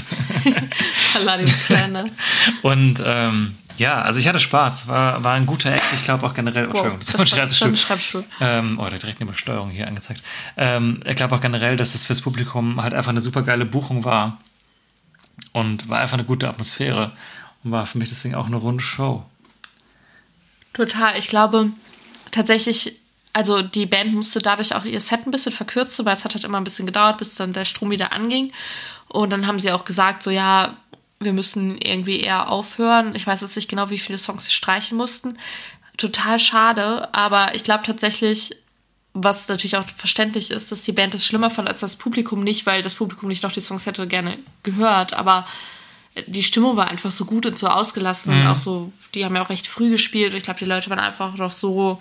Speaker 3: Palladium Slender.
Speaker 1: Und ähm, ja, also ich hatte Spaß. Es war, war ein guter Act. Ich glaube auch generell. Oh, Entschuldigung,
Speaker 3: das das war ein
Speaker 1: Schreibtischstuhl.
Speaker 3: Schreibtischstuhl.
Speaker 1: Ähm, oh, da direkt der Steuerung hier angezeigt. Ähm, ich glaube auch generell, dass es fürs Publikum halt einfach eine super geile Buchung war. Und war einfach eine gute Atmosphäre. Und war für mich deswegen auch eine runde Show.
Speaker 3: Total. Ich glaube tatsächlich, also die Band musste dadurch auch ihr Set ein bisschen verkürzen, weil es hat halt immer ein bisschen gedauert, bis dann der Strom wieder anging. Und dann haben sie auch gesagt, so ja, wir müssen irgendwie eher aufhören. Ich weiß jetzt nicht genau, wie viele Songs sie streichen mussten. Total schade, aber ich glaube tatsächlich, was natürlich auch verständlich ist, dass die Band es schlimmer fand als das Publikum nicht, weil das Publikum nicht noch die Songs hätte gerne gehört, aber die Stimmung war einfach so gut und so ausgelassen. Auch so, die haben ja auch recht früh gespielt. Ich glaube, die Leute waren einfach noch so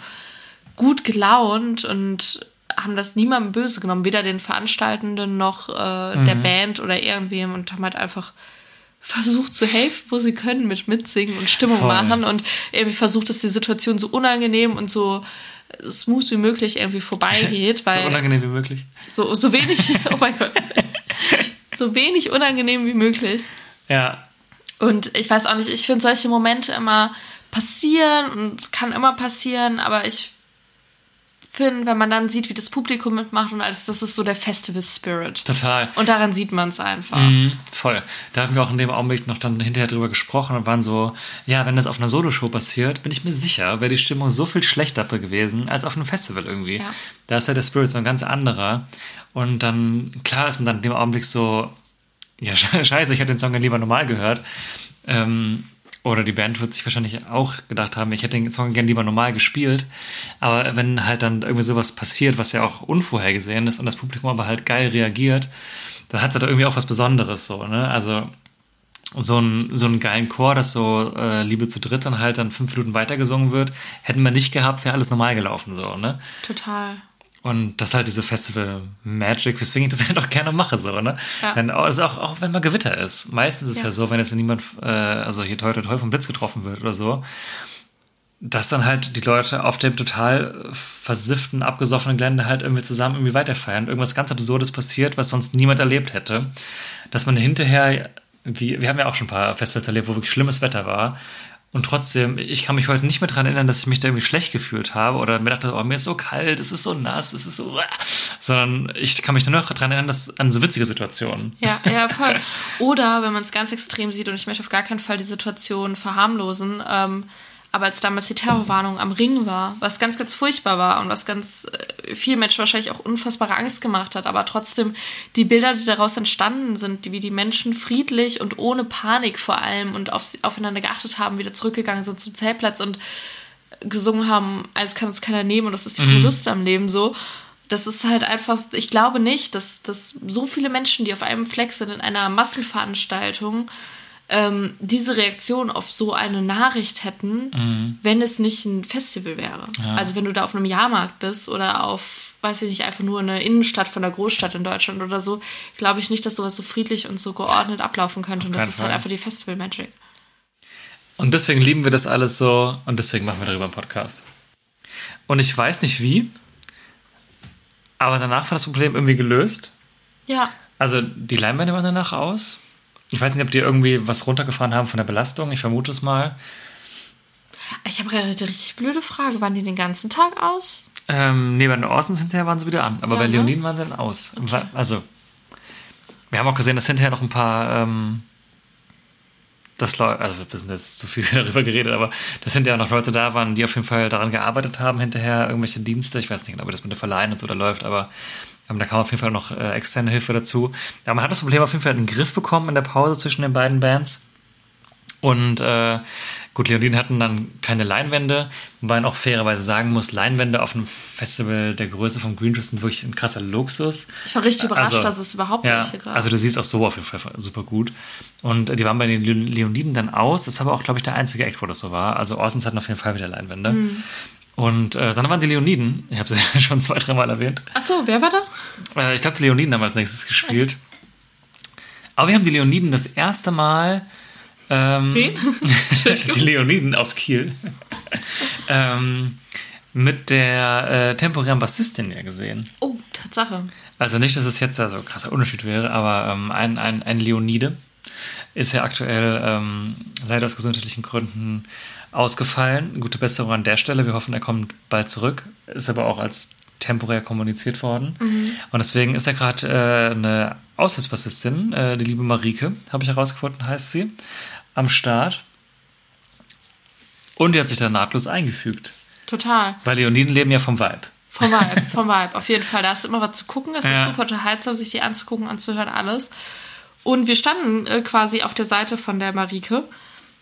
Speaker 3: gut gelaunt und haben das niemandem böse genommen, weder den Veranstaltenden noch äh, der Band oder irgendwem und haben halt einfach versucht zu helfen, wo sie können, mit mitsingen und Stimmung
Speaker 1: Voll.
Speaker 3: machen und irgendwie versucht, dass die Situation so unangenehm und so smooth wie möglich irgendwie vorbeigeht, weil
Speaker 1: so unangenehm wie möglich.
Speaker 3: so, so wenig, oh mein Gott, so wenig unangenehm wie möglich.
Speaker 1: Ja,
Speaker 3: Und ich weiß auch nicht, ich finde solche Momente immer passieren und kann immer passieren, aber ich finde, wenn man dann sieht, wie das Publikum mitmacht und alles, das ist so der Festival Spirit.
Speaker 1: total.
Speaker 3: Und daran sieht man es einfach.
Speaker 1: Mhm, voll. Da hatten wir auch in dem Augenblick noch dann hinterher drüber gesprochen und waren so, ja, wenn das auf einer Soloshow passiert, bin ich mir sicher, wäre die Stimmung so viel schlechter gewesen als auf einem Festival irgendwie.
Speaker 3: Ja.
Speaker 1: Da ist ja der Spirit so ein ganz anderer. Und dann, klar ist man dann in dem Augenblick so, ja, scheiße, ich hätte den Song ja lieber normal gehört. Ähm, oder die Band wird sich wahrscheinlich auch gedacht haben, ich hätte den Song gerne lieber normal gespielt. Aber wenn halt dann irgendwie sowas passiert, was ja auch unvorhergesehen ist und das Publikum aber halt geil reagiert, dann hat es halt irgendwie auch was Besonderes so, ne? Also so einen, so einen geilen Chor, dass so äh, Liebe zu dritt dann halt dann fünf Minuten weitergesungen wird, hätten wir nicht gehabt, wäre alles normal gelaufen so, ne?
Speaker 3: Total.
Speaker 1: Und das ist halt diese Festival Magic, weswegen ich das halt auch gerne mache, so, ne?
Speaker 3: Ja.
Speaker 1: Wenn, also auch, auch wenn mal Gewitter ist. Meistens ist es ja. So, wenn jetzt niemand, äh, also hier toi toi vom Blitz getroffen wird oder so, dass dann halt die Leute auf dem total versifften, abgesoffenen Gelände halt irgendwie zusammen irgendwie weiterfeiern. Irgendwas ganz Absurdes passiert, was sonst niemand erlebt hätte. Dass man hinterher, wie, wir haben ja auch schon ein paar Festivals erlebt, wo wirklich schlimmes Wetter war. Und trotzdem, ich kann mich heute nicht mehr daran erinnern, dass ich mich da irgendwie schlecht gefühlt habe oder mir dachte, oh, mir ist so kalt, es ist so nass, es ist so. Sondern ich kann mich nur noch daran erinnern, dass an so witzige Situationen.
Speaker 3: Ja, ja, voll. Oder wenn man es ganz extrem sieht, und ich möchte auf gar keinen Fall die Situation verharmlosen, ähm, aber als damals die Terrorwarnung am Ring war, was ganz, ganz furchtbar war und was ganz äh, vielen Menschen wahrscheinlich auch unfassbare Angst gemacht hat, aber trotzdem die Bilder, die daraus entstanden sind, die, wie die Menschen friedlich und ohne Panik vor allem und auf, aufeinander geachtet haben, wieder zurückgegangen sind zum Zeltplatz und gesungen haben, als kann uns keiner nehmen und das ist die Verluste am Leben so. Das ist halt einfach, ich glaube nicht, dass, dass so viele Menschen, die auf einem Fleck sind in einer Massenveranstaltung, ähm, diese Reaktion auf so eine Nachricht hätten, wenn es nicht ein Festival wäre. Also wenn du da auf einem Jahrmarkt bist oder auf, weiß ich nicht, einfach nur eine Innenstadt von der Großstadt in Deutschland oder so, glaube ich nicht, dass sowas so friedlich und so geordnet ablaufen könnte. Und das
Speaker 1: keinen
Speaker 3: ist halt
Speaker 1: Fall.
Speaker 3: einfach die Festival Magic.
Speaker 1: Und deswegen lieben wir das alles so und deswegen machen wir darüber einen Podcast. Und ich weiß nicht wie, aber danach war das Problem irgendwie gelöst.
Speaker 3: Ja.
Speaker 1: Also die Leinwände waren danach aus. Ich weiß nicht, ob die irgendwie was runtergefahren haben von der Belastung. Ich vermute es mal.
Speaker 3: Ich habe gerade eine richtig blöde Frage. Waren die den ganzen Tag aus?
Speaker 1: Ähm, nee, bei den Orsons hinterher waren sie wieder an. Aber
Speaker 3: Ja,
Speaker 1: bei
Speaker 3: ne?
Speaker 1: Leoniden waren sie dann aus. Wa- Also, wir haben auch gesehen, dass hinterher noch ein paar. Ähm, das Leute, also wir sind jetzt zu viel darüber geredet, aber dass hinterher noch Leute da waren, die auf jeden Fall daran gearbeitet haben, hinterher irgendwelche Dienste. Ich weiß nicht genau, wie das mit den Verleihen und so da läuft, aber da kam auf jeden Fall noch äh, externe Hilfe dazu. Aber man hat das Problem auf jeden Fall in den Griff bekommen in der Pause zwischen den beiden Bands. Und äh, gut, Leoniden hatten dann keine Leinwände, wobei man auch fairerweise sagen muss, Leinwände auf einem Festival der Größe von Green Juice sind wirklich ein krasser Luxus.
Speaker 3: Ich war richtig überrascht,
Speaker 1: Also,
Speaker 3: dass es überhaupt
Speaker 1: Ja,
Speaker 3: welche gab.
Speaker 1: also du siehst auch so auf jeden Fall super gut. Und äh, die waren bei den Le- Leoniden dann aus. Das ist aber auch, glaube ich, der einzige Act, wo das so war. Also Orsons hatten auf jeden Fall wieder Leinwände.
Speaker 3: Mhm.
Speaker 1: Und äh, dann waren die Leoniden, ich habe sie schon zwei, dreimal erwähnt.
Speaker 3: Achso, wer war da?
Speaker 1: Äh, ich glaube, die Leoniden haben als nächstes gespielt. Aber wir haben die Leoniden das erste Mal. Ähm,
Speaker 3: Wen?
Speaker 1: die Leoniden aus Kiel. ähm, mit der äh, temporären Bassistin ja gesehen.
Speaker 3: Oh, Tatsache.
Speaker 1: Also nicht, dass es jetzt ja so ein krasser Unterschied wäre, aber ähm, ein, ein, ein Leonide ist ja aktuell ähm, leider aus gesundheitlichen Gründen ausgefallen. Gute Besserung an der Stelle. Wir hoffen, er kommt bald zurück. Ist aber auch als temporär kommuniziert worden. Und deswegen ist er gerade äh, eine Aushilfsbassistin, äh, die liebe Marike, habe ich herausgefunden, heißt sie, am Start. Und die hat sich da nahtlos eingefügt.
Speaker 3: Total.
Speaker 1: Weil Leoniden leben ja vom Vibe.
Speaker 3: Vom Vibe, vom Vibe. Auf jeden Fall. Da ist immer was zu gucken. Es
Speaker 1: Ja.
Speaker 3: ist super unterhaltsam, sich die anzugucken, anzuhören, alles. Und wir standen äh, quasi auf der Seite von der Marike.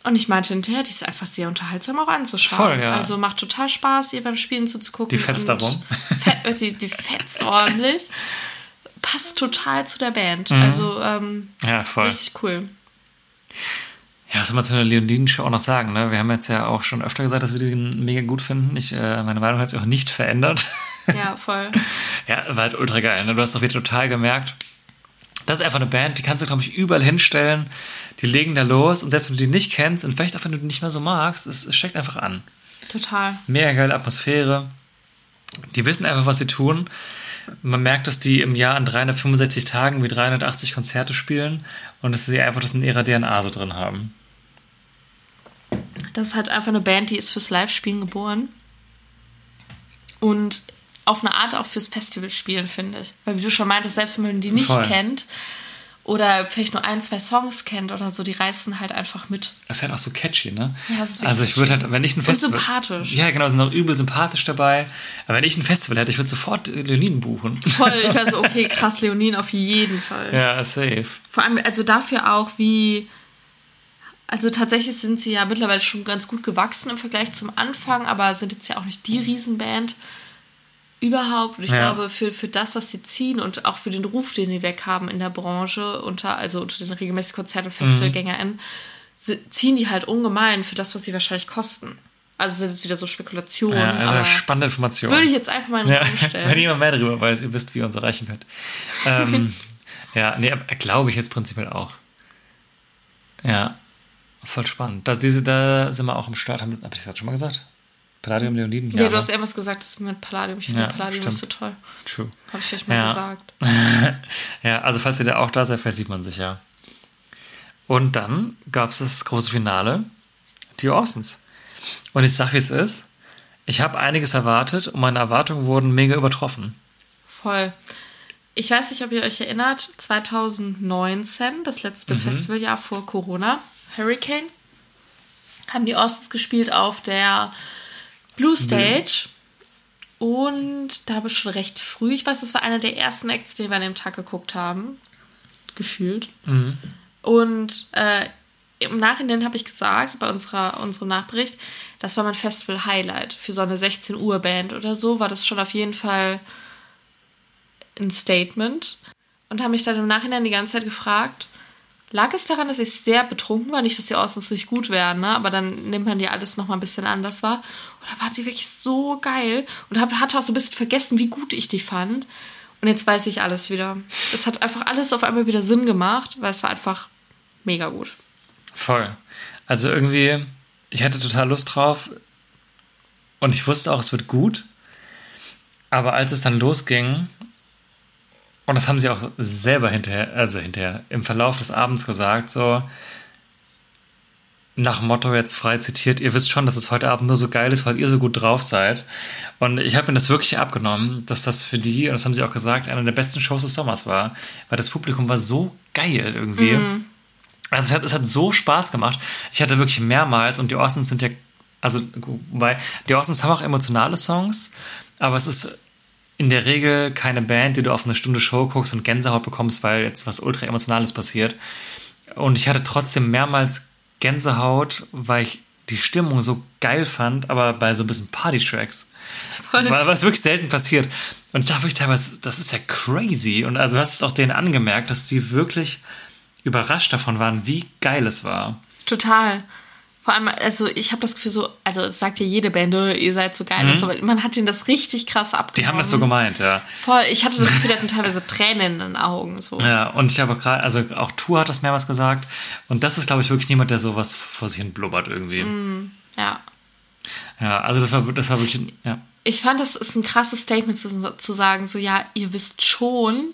Speaker 3: Und ich meinte hinterher, die ist einfach sehr unterhaltsam auch anzuschauen.
Speaker 1: Voll, ja.
Speaker 3: Also macht total Spaß, ihr beim Spielen zuzugucken.
Speaker 1: Die fetzt darum.
Speaker 3: Fett, die, die fetzt ordentlich. Passt total zu der Band.
Speaker 1: Mhm.
Speaker 3: Also ähm,
Speaker 1: Ja, voll.
Speaker 3: richtig cool.
Speaker 1: Ja, was soll man zu einer Leoniden-Show auch noch sagen? Ne? Wir haben jetzt ja auch schon öfter gesagt, dass wir den mega gut finden. Ich, äh, meine Meinung hat sich auch nicht verändert.
Speaker 3: Ja, voll.
Speaker 1: ja, war halt ultra geil. Ne? Du hast doch wieder total gemerkt, das ist einfach eine Band, die kannst du, glaube ich, überall hinstellen. Die legen da los und selbst wenn du die nicht kennst und vielleicht auch wenn du die nicht mehr so magst, es, es steckt einfach an.
Speaker 3: Total.
Speaker 1: Mega geile Atmosphäre. Die wissen einfach, was sie tun. Man merkt, dass die im Jahr an 365 Tagen wie 380 Konzerte spielen und dass sie einfach das in ihrer DNA so drin haben.
Speaker 3: Das ist halt einfach eine Band, die ist fürs Live-Spielen geboren. Und auf eine Art auch fürs Festivalspielen, finde ich. Weil wie du schon meintest, selbst wenn man die nicht
Speaker 1: Voll.
Speaker 3: kennt oder vielleicht nur ein, zwei Songs kennt oder so, die reißen halt einfach mit.
Speaker 1: Das ist halt auch so catchy, ne?
Speaker 3: Ja, das ist
Speaker 1: also ich würde halt, wenn ich ein Festival...
Speaker 3: sympathisch.
Speaker 1: Ja, genau, sind auch übel sympathisch dabei. Aber wenn ich ein Festival hätte, ich würde sofort Leoniden buchen.
Speaker 3: Voll, ich war so, okay, krass, Leonin auf jeden Fall.
Speaker 1: ja, safe.
Speaker 3: Vor allem, also dafür auch, wie. Also tatsächlich sind sie ja mittlerweile schon ganz gut gewachsen im Vergleich zum Anfang, aber sind jetzt ja auch nicht die Riesenband überhaupt. Und ich
Speaker 1: Ja.
Speaker 3: glaube, für, für das, was sie ziehen und auch für den Ruf, den die weg haben in der Branche, unter, also unter den regelmäßigen Konzert- und FestivalgängerInnen, sie- ziehen die halt ungemein für das, was sie wahrscheinlich kosten. Also sind es wieder so Spekulationen.
Speaker 1: Ja, also
Speaker 3: aber
Speaker 1: spannende Information.
Speaker 3: würde ich jetzt einfach mal in den
Speaker 1: ja,
Speaker 3: Raum
Speaker 1: wenn
Speaker 3: stellen.
Speaker 1: jemand mehr darüber weiß, ihr wisst, wie ihr uns erreichen könnt. Ähm, ja, nee, glaube ich jetzt prinzipiell auch. Ja, voll spannend. Da, diese, da sind wir auch im Start. Habe ich das schon mal gesagt? Palladium Leoniden?
Speaker 3: Ja, du
Speaker 1: ne?
Speaker 3: hast irgendwas gesagt, das mit Palladium. Ich finde
Speaker 1: Ja,
Speaker 3: Palladium
Speaker 1: stimmt.
Speaker 3: ist so toll.
Speaker 1: True.
Speaker 3: Habe ich euch mal
Speaker 1: Ja.
Speaker 3: gesagt.
Speaker 1: Ja, also falls ihr da auch da seid, vielleicht sieht man sich ja. Und dann gab es das große Finale, die Orsons. Und ich sag, wie es ist. Ich habe einiges erwartet und meine Erwartungen wurden mega übertroffen.
Speaker 3: Voll. Ich weiß nicht, ob ihr euch erinnert, 2019, das letzte Festivaljahr vor Corona, Hurricane, haben die Ostens gespielt auf der Blue Stage. Und da habe ich schon recht früh, ich weiß, das war einer der ersten Acts, den wir an dem Tag geguckt haben. Gefühlt. Und äh, im Nachhinein habe ich gesagt, bei unserer, unserem Nachbericht, das war mein Festival-Highlight. Für so eine 16 Uhr Band oder so war das schon auf jeden Fall ein Statement. Und habe mich dann im Nachhinein die ganze Zeit gefragt, lag es daran, dass ich sehr betrunken war? Nicht, dass die Austins nicht gut wären, ne? aber dann nimmt man die alles nochmal ein bisschen anders wahr. Oder waren die wirklich so geil? Und hab, hatte auch so ein bisschen vergessen, wie gut ich die fand. Und jetzt weiß ich alles wieder. Es hat einfach alles auf einmal wieder Sinn gemacht, weil es war einfach mega gut.
Speaker 1: Voll. Also irgendwie, ich hatte total Lust drauf und ich wusste auch, es wird gut. Aber als es dann losging, und das haben sie auch selber hinterher, also hinterher, im Verlauf des Abends gesagt, so nach Motto jetzt frei zitiert, ihr wisst schon, dass es heute Abend nur so geil ist, weil ihr so gut drauf seid. Und ich habe mir das wirklich abgenommen, dass das für die, und das haben sie auch gesagt, eine der besten Shows des Sommers war, weil das Publikum war so geil irgendwie.
Speaker 3: Mhm.
Speaker 1: Also es hat, es hat so Spaß gemacht. Ich hatte wirklich mehrmals, und die Austins sind ja, also, wobei, die Austins haben auch emotionale Songs, aber es ist in der Regel keine Band, die du auf eine Stunde Show guckst und Gänsehaut bekommst, weil jetzt was ultra emotionales passiert. Und ich hatte trotzdem mehrmals Gänsehaut, weil ich die Stimmung so geil fand, aber bei so ein bisschen Party-Tracks. Was wirklich selten passiert. Und ich dachte wirklich teilweise, das ist ja crazy. Und also du hast es auch denen angemerkt, dass die wirklich überrascht davon waren, wie geil es war.
Speaker 3: Total. Vor allem, also ich habe das Gefühl so, also es sagt ja jede Band, "Oh, ihr seid so geil und so, aber man hat ihnen das richtig krass abgenommen.
Speaker 1: Mhm. Die haben das so gemeint, ja.
Speaker 3: Voll, ich hatte das Gefühl, die hatten teilweise Tränen in den Augen. So.
Speaker 1: Ja, und ich habe auch gerade, also auch Tour hat das mehrmals gesagt. Und das ist, glaube ich, wirklich niemand, der sowas vor sich hin blubbert irgendwie.
Speaker 3: Ja.
Speaker 1: Ja, also das war, das war wirklich, ja.
Speaker 3: Ich fand, das ist ein krasses Statement zu, zu sagen, so ja, ihr wisst schon,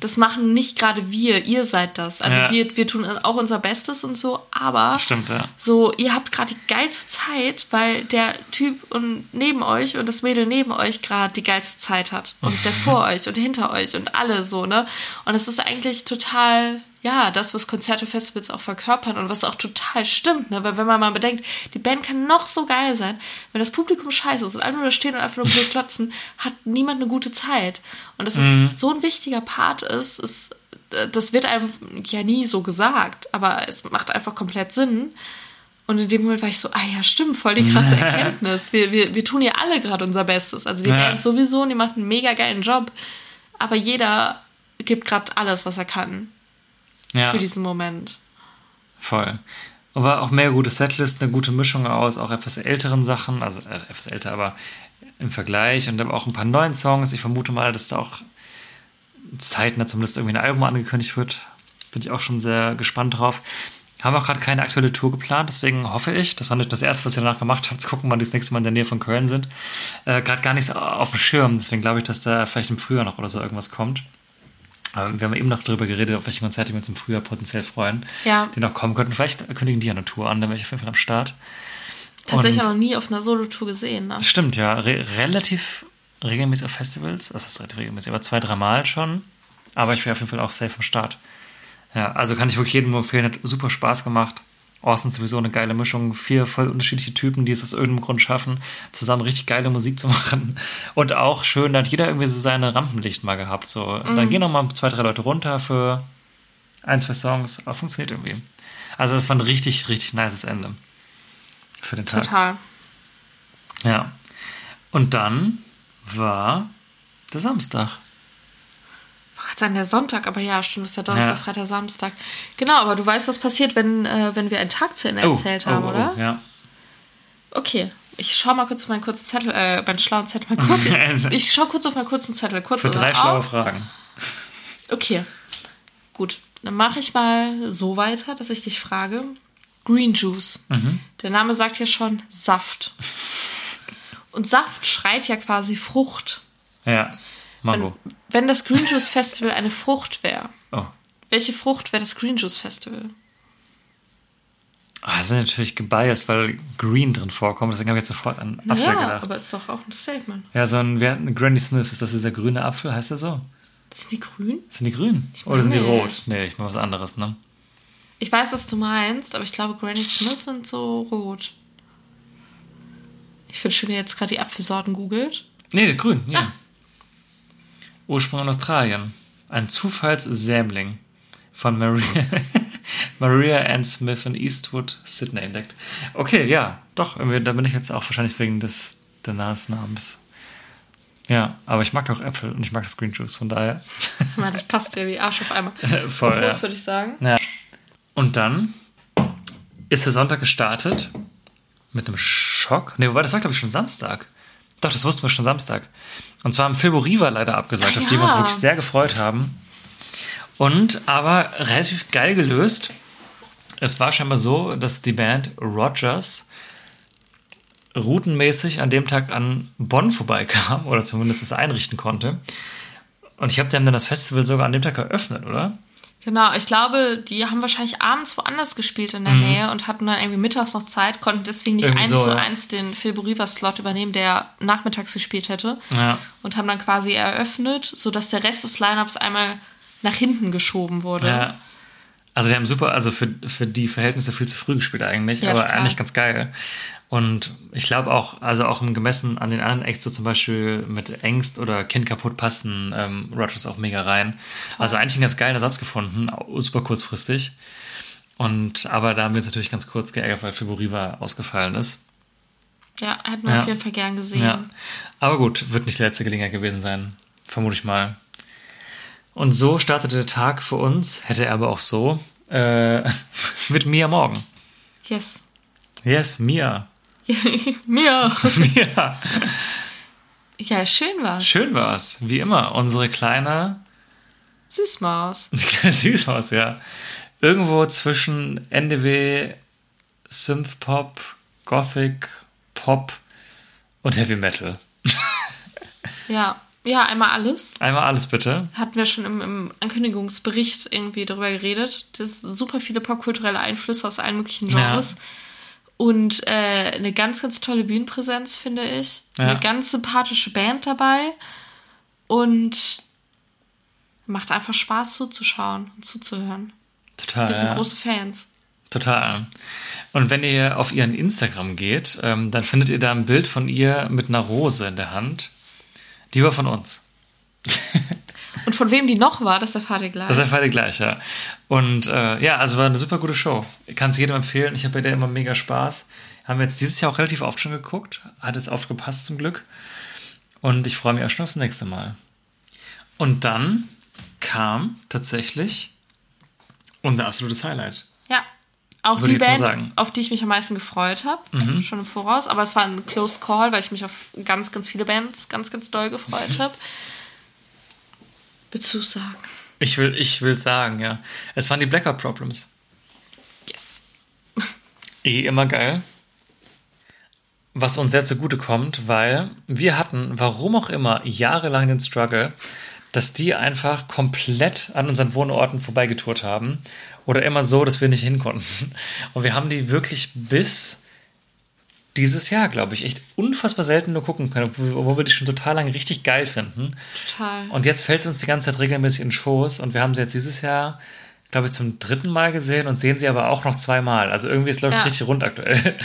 Speaker 3: das machen nicht gerade wir, ihr seid das. Also
Speaker 1: Mhm. Ja.
Speaker 3: wir, wir tun auch unser Bestes und so, aber
Speaker 1: Stimmt, ja.
Speaker 3: so, ihr habt gerade die geilste Zeit, weil der Typ und neben euch und das Mädel neben euch gerade die geilste Zeit hat. Und der vor euch und hinter euch und alle so, ne? Und es ist eigentlich total, ja, das, was Konzerte, Festivals auch verkörpern und was auch total stimmt, ne? Weil wenn man mal bedenkt, die Band kann noch so geil sein, wenn das Publikum scheiße ist und alle nur da stehen und einfach nur blöd klotzen, hat niemand eine gute Zeit. Und das ist so ein wichtiger Part ist, ist, äh, das wird einem ja nie so gesagt, aber es macht einfach komplett Sinn. Und in dem Moment war ich so, ah ja, stimmt, voll die krasse Erkenntnis. Wir, wir, wir tun ja alle gerade unser Bestes. Also die
Speaker 1: Ja.
Speaker 3: Band sowieso, und die macht einen mega geilen Job. Aber jeder gibt gerade alles, was er kann
Speaker 1: ja.
Speaker 3: für diesen Moment.
Speaker 1: Voll. Und war auch mehr gute Setlist, eine gute Mischung aus auch etwas älteren Sachen, also äh, etwas älter, aber im Vergleich und aber auch ein paar neuen Songs. Ich vermute mal, dass da auch zeitnah zumindest irgendwie ein Album angekündigt wird. Bin ich auch schon sehr gespannt drauf. Haben auch gerade keine aktuelle Tour geplant, deswegen hoffe ich, das war nicht das erste, was ihr danach gemacht habt, zu gucken, wann die das nächste Mal in der Nähe von Köln sind. Äh, gerade gar nicht so auf dem Schirm, deswegen glaube ich, dass da vielleicht im Frühjahr noch oder so irgendwas kommt. Aber wir haben eben noch darüber geredet, auf welche Konzerte wir uns im Frühjahr potenziell freuen,
Speaker 3: Ja.
Speaker 1: die noch kommen könnten. Vielleicht kündigen die ja eine Tour an, dann wäre ich auf jeden Fall am Start.
Speaker 3: Tatsächlich
Speaker 1: Und-
Speaker 3: noch nie auf einer Solo-Tour gesehen. Ne?
Speaker 1: Stimmt, ja. Re relativ regelmäßig auf Festivals. Das ist relativ regelmäßig, aber zwei, dreimal schon. Aber ich wäre auf jeden Fall auch safe am Start. Ja, also kann ich wirklich jedem empfehlen. Hat super Spaß gemacht. Austin ist sowieso eine geile Mischung. Vier voll unterschiedliche Typen, die es aus irgendeinem Grund schaffen, zusammen richtig geile Musik zu machen. Und auch schön, da hat jeder irgendwie so seine Rampenlicht mal gehabt. So. Und dann gehen noch mal zwei, drei Leute runter für ein, zwei Songs. Aber funktioniert irgendwie. Also das war ein richtig, richtig nices Ende für den Tag.
Speaker 3: Total.
Speaker 1: Ja. Und dann war der Samstag.
Speaker 3: Wollte sagen, der Sonntag, aber ja, stimmt, ist ja Donnerstag,
Speaker 1: Ja.
Speaker 3: Freitag, Samstag. Genau, aber du weißt, was passiert, wenn, äh, wenn wir einen Tag zu Ende erzählt haben, oder?
Speaker 1: Ja.
Speaker 3: Okay. Ich schau mal kurz auf meinen kurzen Zettel, äh, meinen schlauen Zettel mal kurz. Ich, ich schau kurz auf meinen kurzen Zettel. Kurz
Speaker 1: Für drei
Speaker 3: auf.
Speaker 1: schlaue Fragen.
Speaker 3: Okay. Gut. Dann mache ich mal so weiter, dass ich dich frage. Green Juice.
Speaker 1: Mhm.
Speaker 3: Der Name sagt ja schon Saft. Und Saft schreit ja quasi Frucht.
Speaker 1: Ja. Mango.
Speaker 3: Wenn das Green Juice Festival eine Frucht wäre,
Speaker 1: Oh.
Speaker 3: welche Frucht wäre das Green Juice Festival?
Speaker 1: Ah, das wäre natürlich gebiased, weil Green drin vorkommt. Deswegen habe ich jetzt sofort an Apfel
Speaker 3: ja,
Speaker 1: gedacht.
Speaker 3: aber ist doch auch ein Statement.
Speaker 1: Ja, so ein, wer, ein Granny Smith, ist das dieser grüne Apfel? Heißt der so?
Speaker 3: Sind die grün?
Speaker 1: Sind die grün? Oder sind die
Speaker 3: nicht.
Speaker 1: rot? Nee, ich meine was anderes, ne?
Speaker 3: Ich weiß, was du meinst, aber ich glaube, Granny Smith sind so rot. Ich wünsche mir jetzt gerade die Apfelsorten googelt.
Speaker 1: Nee, grün, ja.
Speaker 3: Ah.
Speaker 1: Ursprung in Australien. Ein Zufallssämling von Maria, Maria Ann Smith in Eastwood, Sydney entdeckt. Okay, ja, doch, da bin ich jetzt auch wahrscheinlich wegen des, des Namens. Ja, aber ich mag auch Äpfel und ich mag das Green Juice, von daher
Speaker 3: meine, das passt ja wie Arsch auf einmal.
Speaker 1: voll. Ja.
Speaker 3: Groß, würde ich sagen.
Speaker 1: Ja. Und dann ist der Sonntag gestartet mit einem Schock. Ne, wobei, das war, glaube ich, schon Samstag. Doch, das wussten wir schon Samstag. Und zwar haben Phil Riva leider abgesagt,
Speaker 3: Ah,
Speaker 1: auf die wir uns wirklich sehr gefreut haben. Und aber relativ geil gelöst. Es war scheinbar so, dass die Band Rogers routenmäßig an dem Tag an Bonn vorbeikam oder zumindest es einrichten konnte. Und ich habe dann das Festival sogar an dem Tag eröffnet, oder?
Speaker 3: Genau, ich glaube, die haben wahrscheinlich abends woanders gespielt in der Nähe und hatten dann irgendwie mittags noch Zeit, konnten deswegen nicht
Speaker 1: Mhm.
Speaker 3: Eins
Speaker 1: so,
Speaker 3: zu
Speaker 1: ja.
Speaker 3: eins den Phil Rivers-Slot übernehmen, der nachmittags gespielt hätte.
Speaker 1: Ja.
Speaker 3: Und haben dann quasi eröffnet, sodass der Rest des Lineups einmal nach hinten geschoben wurde.
Speaker 1: Ja. Also die haben super, also für, für die Verhältnisse viel zu früh gespielt eigentlich,
Speaker 3: Ja,
Speaker 1: aber
Speaker 3: total.
Speaker 1: eigentlich ganz geil. Und ich glaube auch, also auch im Gemessen an den anderen Acts, so zum Beispiel mit Ängst oder Kind kaputt passen ähm, Rogers auch mega rein. Also eigentlich einen ganz geilen Ersatz gefunden, super kurzfristig. Und aber da haben wir uns natürlich ganz kurz geärgert, weil Fiboriva ausgefallen ist.
Speaker 3: Ja, hätten wir
Speaker 1: Ja.
Speaker 3: auf jeden Fall gern gesehen.
Speaker 1: Ja. Aber gut, wird nicht die letzte Gelegenheit gewesen sein. Vermute ich mal. Und so startete der Tag für uns, hätte er aber auch so, äh, mit Mia morgen.
Speaker 3: Yes.
Speaker 1: Yes, Mia.
Speaker 3: Mir.
Speaker 1: Mia.
Speaker 3: Ja, schön war's.
Speaker 1: Schön war's. Wie immer. Unsere kleine,
Speaker 3: Süßmaus.
Speaker 1: kleine Süßhaus, ja. Irgendwo zwischen NDW, Synthpop, Gothic, Pop und Heavy Metal.
Speaker 3: Ja. Ja, einmal alles.
Speaker 1: Einmal alles bitte.
Speaker 3: Hatten wir schon im, im Ankündigungsbericht irgendwie darüber geredet. Das sind super viele popkulturelle Einflüsse aus allen möglichen Genres. Und äh, eine ganz, ganz tolle Bühnenpräsenz, finde ich.
Speaker 1: Ja.
Speaker 3: Eine ganz sympathische Band dabei. Und macht einfach Spaß zuzuschauen und zuzuhören.
Speaker 1: Total.
Speaker 3: Wir sind
Speaker 1: ja.
Speaker 3: große Fans.
Speaker 1: Total. Und wenn ihr auf ihren Instagram geht, ähm, dann findet ihr da ein Bild von ihr mit einer Rose in der Hand. Die war von uns.
Speaker 3: Und von wem die noch war, das erfahrt ihr gleich.
Speaker 1: Das ist einfach die gleiche. Und äh, ja, also war eine super gute Show. Ich kann es jedem empfehlen. Ich habe bei der immer mega Spaß. Haben wir jetzt dieses Jahr auch relativ oft schon geguckt. Hat jetzt oft gepasst zum Glück. Und ich freue mich auch schon aufs nächste Mal. Und dann kam tatsächlich unser absolutes Highlight.
Speaker 3: Ja. Auch
Speaker 1: Würde
Speaker 3: die Band.
Speaker 1: Mhm.
Speaker 3: auf die ich mich am meisten gefreut habe, schon im Voraus. Aber es war ein Close Call, weil ich mich auf ganz, ganz viele Bands ganz, ganz doll gefreut
Speaker 1: Mhm.
Speaker 3: habe. Willst du sagen?
Speaker 1: Ich will, ich will sagen, ja. Es waren die Blackout Problems.
Speaker 3: Yes.
Speaker 1: Eh immer geil. Was uns sehr zugute kommt, weil wir hatten, warum auch immer, jahrelang den Struggle, dass die einfach komplett an unseren Wohnorten vorbeigetourt haben. Oder immer so, dass wir nicht hin konnten. Und wir haben die wirklich bis dieses Jahr, glaube ich, echt unfassbar selten nur gucken können, obwohl wir die schon total lang richtig geil finden.
Speaker 3: Total.
Speaker 1: Und jetzt fällt es uns die ganze Zeit regelmäßig in den Schoß und wir haben sie jetzt dieses Jahr, glaube ich, zum dritten Mal gesehen und sehen sie aber auch noch zweimal. Also irgendwie, es läuft
Speaker 3: Ja.
Speaker 1: richtig rund aktuell.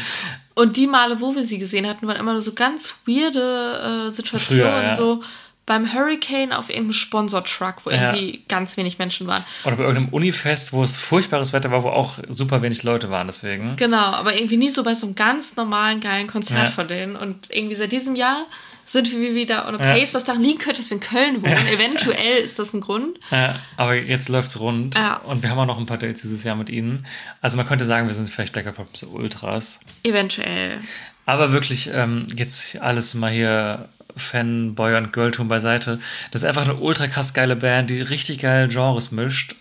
Speaker 3: Und die Male, wo wir sie gesehen hatten, waren immer nur so ganz weirde äh, Situationen.
Speaker 1: Früher, ja.
Speaker 3: So beim Hurricane auf irgendeinem Sponsor-Truck, wo
Speaker 1: Ja.
Speaker 3: irgendwie ganz wenig Menschen waren.
Speaker 1: Oder bei irgendeinem Unifest, wo es furchtbares Wetter war, wo auch super wenig Leute waren, deswegen.
Speaker 3: Genau, aber irgendwie nie so bei so einem ganz normalen, geilen Konzert
Speaker 1: Ja.
Speaker 3: von denen. Und irgendwie seit diesem Jahr sind wir wieder on a
Speaker 1: Ja.
Speaker 3: pace, was daran liegen könnte, dass wir in Köln wohnen. Eventuell ist das ein Grund.
Speaker 1: Äh, aber jetzt läuft's rund
Speaker 3: Ja.
Speaker 1: und wir haben auch noch ein paar Dates dieses Jahr mit ihnen. Also man könnte sagen, wir sind vielleicht Black Eyed Peas Ultras.
Speaker 3: Eventuell.
Speaker 1: Aber wirklich, ähm, jetzt alles mal hier Fanboy und Girltum beiseite. Das ist einfach eine ultra krass geile Band, die richtig geile Genres mischt,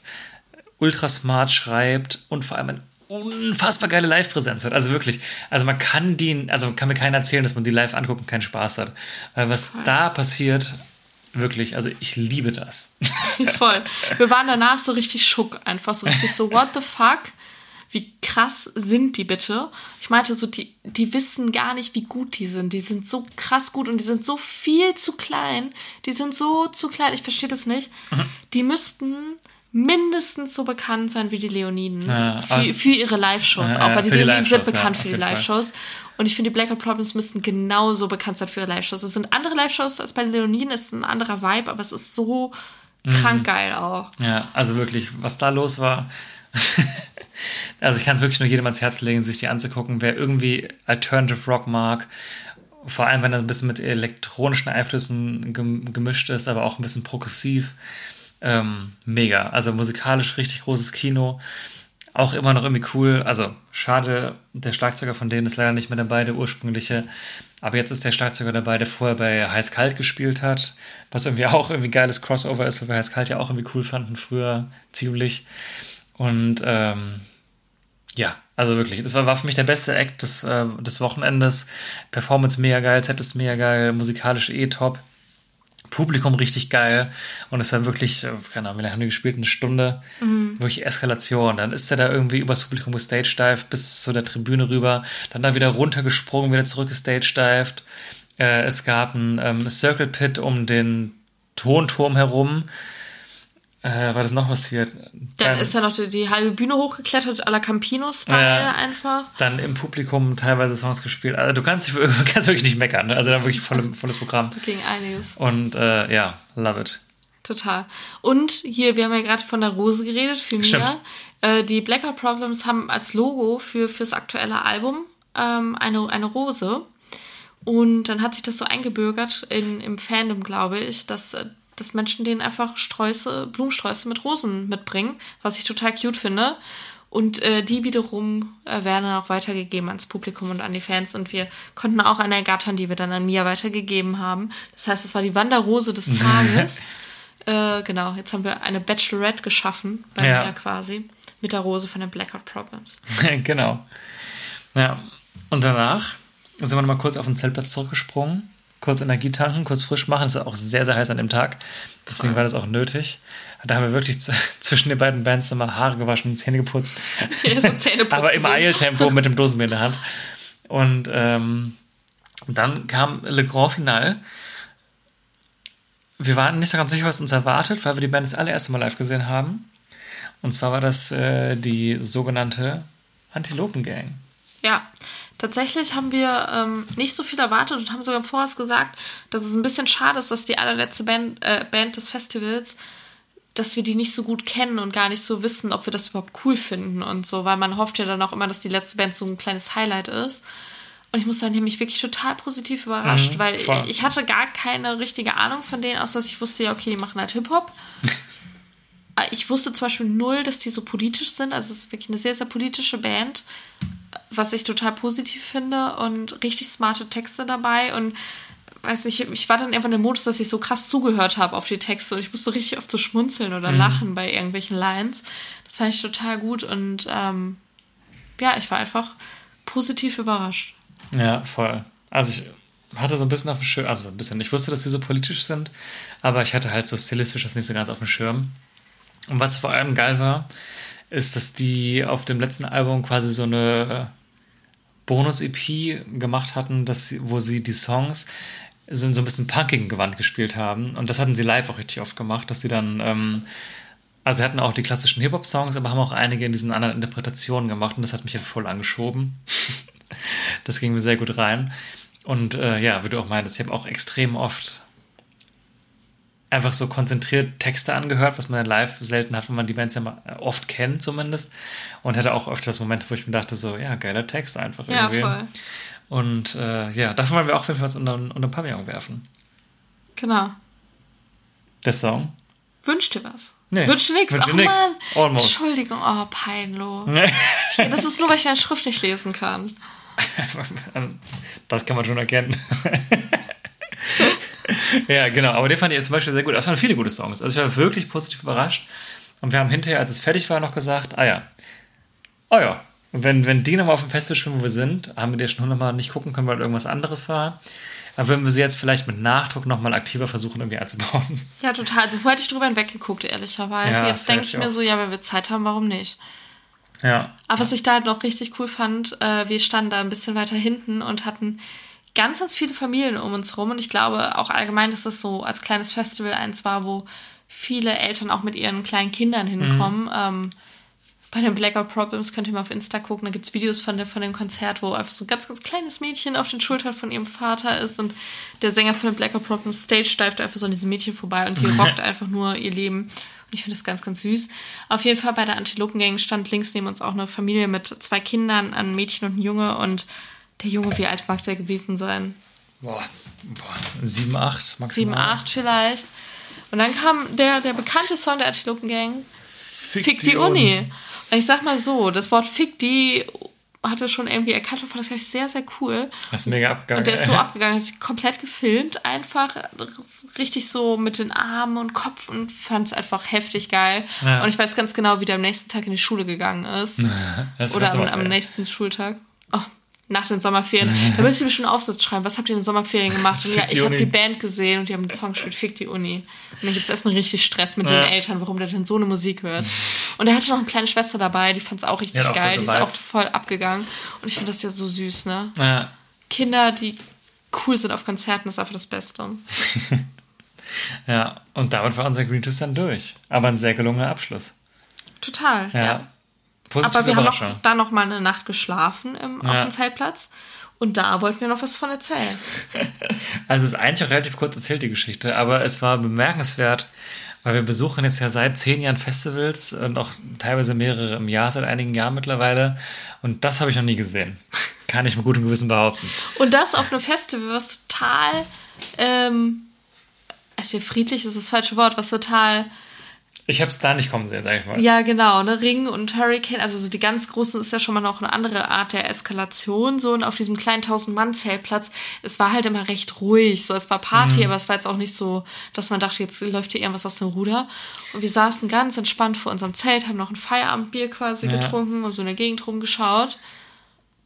Speaker 1: ultra smart schreibt und vor allem eine unfassbar geile Live-Präsenz hat. Also wirklich, also man kann die, also kann mir keiner erzählen, dass man die live anguckt und keinen Spaß hat. Weil was da passiert, wirklich, also ich liebe das.
Speaker 3: Voll. Wir waren danach so richtig schock, einfach so richtig so, what the fuck? Wie krass sind die bitte? Ich meinte so, die, die wissen gar nicht, wie gut die sind. Die sind so krass gut und die sind so viel zu klein. Die sind so zu klein, ich verstehe das nicht. Die müssten mindestens so bekannt sein wie die Leoniden
Speaker 1: Ja,
Speaker 3: für, für ihre Live-Shows
Speaker 1: Ja,
Speaker 3: auch,
Speaker 1: ja,
Speaker 3: weil die Leoniden sind
Speaker 1: ja,
Speaker 3: bekannt
Speaker 1: auf
Speaker 3: für die. Live-Shows. Und ich finde, die Black Eyed Problems müssten genauso bekannt sein für ihre Live-Shows. Es sind andere Live-Shows als bei den Leoniden, es ist ein anderer Vibe, aber es ist so
Speaker 1: Mhm.
Speaker 3: krank geil auch.
Speaker 1: Ja, also wirklich, was da los war. also ich kann es wirklich nur jedem ans Herz legen, sich die anzugucken, wer irgendwie Alternative Rock mag. Vor allem, wenn er ein bisschen mit elektronischen Einflüssen gem- gemischt ist, aber auch ein bisschen progressiv. Ähm, mega. Also musikalisch richtig großes Kino. Auch immer noch irgendwie cool. Also schade, der Schlagzeuger von denen ist leider nicht mehr dabei, der ursprüngliche. Aber jetzt ist der Schlagzeuger dabei, der vorher bei Heiß Kalt gespielt hat. Was irgendwie auch irgendwie geiles Crossover ist, weil wir Heiß Kalt ja auch irgendwie cool fanden früher ziemlich. Und ähm, Ja, also wirklich. Das war, war für mich der beste Act des, äh, des Wochenendes. Performance mega geil, Set ist mega geil, musikalisch eh top. Publikum richtig geil. Und es war wirklich, äh, keine Ahnung, wie lange haben die gespielt? Eine Stunde. Wirklich Eskalation. Dann ist er da irgendwie übers Publikum gestagedived bis zu der Tribüne rüber. Dann da wieder runtergesprungen, wieder zurück gestagedived. Äh, es gab ein ähm, Circle Pit um den Tonturm herum. Äh, war das noch passiert?
Speaker 3: Dann ist er noch die, die halbe Bühne hochgeklettert, à la Campino-Style
Speaker 1: Ja.
Speaker 3: einfach.
Speaker 1: dann im Publikum teilweise Songs gespielt. Also du kannst, du kannst wirklich nicht meckern. Ne? Also da wirklich voll, volles Programm.
Speaker 3: Gegen einiges.
Speaker 1: Und äh, ja, love it.
Speaker 3: Total. Und hier, wir haben ja gerade von der Rose geredet, für. Mia. Äh, die Blackout Problems haben als Logo für fürs aktuelle Album ähm, eine, eine Rose. Und dann hat sich das so eingebürgert in, im Fandom, glaube ich, dass, äh, dass Menschen denen einfach Sträuße, Blumensträuße mit Rosen mitbringen, was ich total cute finde. Und äh, die wiederum äh, werden dann auch weitergegeben ans Publikum und an die Fans. Und wir konnten auch eine ergattern, die wir dann an Mia weitergegeben haben. Das heißt, es war die Wanderrose des Tages. äh, genau, jetzt haben wir eine Bachelorette geschaffen, bei
Speaker 1: Ja.
Speaker 3: Mia quasi, mit der Rose von den Blackout Problems.
Speaker 1: genau. Ja. Und danach sind wir nochmal kurz auf den Zeltplatz zurückgesprungen. Kurz Energie tanken, kurz frisch machen. Es war auch sehr, sehr heiß an dem Tag. Deswegen war das auch nötig. Da haben wir wirklich zwischen den beiden Bands nochmal Haare gewaschen und Zähne geputzt.
Speaker 3: Hier so Zähneputzen
Speaker 1: Aber im. Eiltempo mit dem Dosenbier in der Hand. Und ähm, dann kam Le Grand Final. Wir waren nicht so ganz sicher, was uns erwartet, weil wir die Band das allererste Mal live gesehen haben. Und zwar war das äh, die sogenannte Antilopen Gang.
Speaker 3: Ja, tatsächlich haben wir ähm, nicht so viel erwartet und haben sogar im Voraus gesagt, dass es ein bisschen schade ist, dass die allerletzte Band, äh, Band des Festivals, dass wir die nicht so gut kennen und gar nicht so wissen, ob wir das überhaupt cool finden und so, weil man hofft ja dann auch immer, dass die letzte Band so ein kleines Highlight ist. Und ich muss sagen, die haben mich wirklich total positiv überrascht,
Speaker 1: Mhm,
Speaker 3: weil
Speaker 1: voll.
Speaker 3: ich hatte gar keine richtige Ahnung von denen, außer dass ich wusste, ja, okay, die machen halt Hip-Hop. Äh, Ich wusste zum Beispiel null, dass die so politisch sind. Also es ist wirklich eine sehr, sehr politische Band, was ich total positiv finde und richtig smarte Texte dabei und weiß nicht, ich war dann einfach in dem Modus, dass ich so krass zugehört habe auf die Texte und ich musste richtig oft so schmunzeln oder lachen bei irgendwelchen Lines. Das fand ich total gut und ähm, ja, ich war einfach positiv überrascht.
Speaker 1: Ja, voll. Also ich hatte so ein bisschen auf dem Schirm, also ein bisschen, ich wusste, dass sie so politisch sind, aber ich hatte halt so stilistisch das nicht so ganz auf dem Schirm. Und was vor allem geil war, ist, dass die auf dem letzten Album quasi so eine Bonus-EP gemacht hatten, dass sie, wo sie die Songs so, so ein bisschen punkigen Gewand gespielt haben. Und das hatten sie live auch richtig oft gemacht, dass sie dann, ähm, also sie hatten auch die klassischen Hip-Hop-Songs, aber haben auch einige in diesen anderen Interpretationen gemacht und das hat mich dann voll angeschoben. Das ging mir sehr gut rein. Und äh, ja, wie du auch meintest, ich habe auch extrem oft einfach so konzentriert Texte angehört, was man dann live selten hat, wenn man die Bands ja mal äh, oft kennt zumindest. Und hatte auch öfters Momente, wo ich mir dachte, so, ja, geiler Text einfach
Speaker 3: Ja,
Speaker 1: irgendwie.
Speaker 3: voll.
Speaker 1: Und äh, ja, davon wollen wir auch auf jeden Fall was unter, unter Pavillon werfen.
Speaker 3: Genau.
Speaker 1: Der Song.
Speaker 3: Wünsch dir was?
Speaker 1: Nee,
Speaker 3: Wünsch dir nichts?
Speaker 1: wünsch dir
Speaker 3: Ach
Speaker 1: nix.
Speaker 3: Mann.
Speaker 1: Almost.
Speaker 3: Entschuldigung, oh, peinlo. Das ist nur, weil ich deine Schrift nicht lesen kann.
Speaker 1: Das kann man schon erkennen. ja, genau. Aber den fand ich jetzt zum Beispiel sehr gut. Das waren viele gute Songs. Also ich war wirklich positiv überrascht. Und wir haben hinterher, als es fertig war, noch gesagt, ah ja, oh ja, wenn, wenn die nochmal auf dem Festival spielen, wo wir sind, haben wir die schon hundertmal nicht gucken können, weil irgendwas anderes war. Aber würden wir sie jetzt vielleicht mit Nachdruck nochmal aktiver versuchen, irgendwie einzubauen.
Speaker 3: Ja, total. Also vorher hätte ich drüber hinweggeguckt, ehrlicherweise.
Speaker 1: Ja,
Speaker 3: Jetzt denke ich mir
Speaker 1: auch.
Speaker 3: so, ja, wenn wir Zeit haben, warum nicht?
Speaker 1: Ja.
Speaker 3: Aber was ich da halt noch richtig cool fand, äh, wir standen da ein bisschen weiter hinten und hatten ganz, ganz viele Familien um uns rum. Und ich glaube auch allgemein, dass das so als kleines Festival eins war, wo viele Eltern auch mit ihren kleinen Kindern hinkommen. Ähm, bei den Blackout Problems könnt ihr mal auf Insta gucken, da gibt es Videos von, der, von dem Konzert, wo einfach so ein ganz, ganz kleines Mädchen auf den Schultern von ihrem Vater ist und der Sänger von den Blackout Problems Stage steift einfach so an diesem Mädchen vorbei und sie rockt einfach nur ihr Leben. Und ich finde das ganz, ganz süß. Auf jeden Fall bei der Antilopengang stand links neben uns auch eine Familie mit zwei Kindern, ein Mädchen und ein Junge und der Junge, wie alt mag der gewesen sein?
Speaker 1: Boah, boah. 7, 8 maximal.
Speaker 3: Sieben, acht vielleicht. Und dann kam der, der bekannte Song der Antilopengang, Fick, die, Uni. Und ich sag mal so, das Wort Fick die hatte schon irgendwie erkannt und fand das gleich sehr, sehr cool.
Speaker 1: Das ist mega abgegangen.
Speaker 3: Und der ist so abgegangen, hat komplett gefilmt, einfach richtig so mit den Armen und Kopf und fand es einfach heftig geil.
Speaker 1: Ja.
Speaker 3: Und ich weiß ganz genau, wie der am nächsten Tag in die Schule gegangen ist.
Speaker 1: Das
Speaker 3: Oder am, am nächsten Schultag. Oh, nach den Sommerferien. Da müsst ihr mir schon einen Aufsatz schreiben. Was habt ihr in den Sommerferien gemacht? Und ja, ich habe die Band gesehen und die haben den Song gespielt, Fick die Uni. Und dann gibt es erstmal richtig Stress mit
Speaker 1: Ja.
Speaker 3: den Eltern, warum der denn so eine Musik hört. Und er hatte noch eine kleine Schwester dabei, die fand es auch richtig
Speaker 1: Die hat auch
Speaker 3: geil. Die ist auch voll abgegangen. Und ich finde das ja so süß, ne?
Speaker 1: Ja.
Speaker 3: Kinder, die cool sind auf Konzerten, ist einfach das Beste.
Speaker 1: ja, und damit war unser Green Twist dann durch. Aber ein sehr gelungener Abschluss.
Speaker 3: Total,
Speaker 1: Ja. Positive
Speaker 3: Aber wir haben
Speaker 1: Überraschung.
Speaker 3: noch, da noch mal eine Nacht geschlafen im, auf
Speaker 1: Ja.
Speaker 3: dem Zeltplatz. Und da wollten wir noch was von erzählen.
Speaker 1: Also es ist eigentlich auch relativ kurz erzählt, die Geschichte, aber es war bemerkenswert, weil wir besuchen jetzt ja seit zehn Jahren Festivals und auch teilweise mehrere im Jahr, seit einigen Jahren mittlerweile. Und das habe ich noch nie gesehen. Kann ich mit gutem Gewissen behaupten.
Speaker 3: Und das auf einem Festival, was total, ähm, friedlich ist das falsche Wort, was total,
Speaker 1: Ich habe es da nicht kommen sehen, sag ich mal.
Speaker 3: ja genau, ne, Ring und Hurricane, also so die ganz großen ist ja schon mal noch eine andere Art der Eskalation, so und auf diesem kleinen 1000-Mann-Zeltplatz, es war halt immer recht ruhig, so es war Party, aber es war jetzt auch nicht so, dass man dachte, jetzt läuft hier irgendwas aus dem Ruder. Und wir saßen ganz entspannt vor unserem Zelt, haben noch ein Feierabendbier quasi
Speaker 1: Ja.
Speaker 3: getrunken und so in der Gegend rumgeschaut.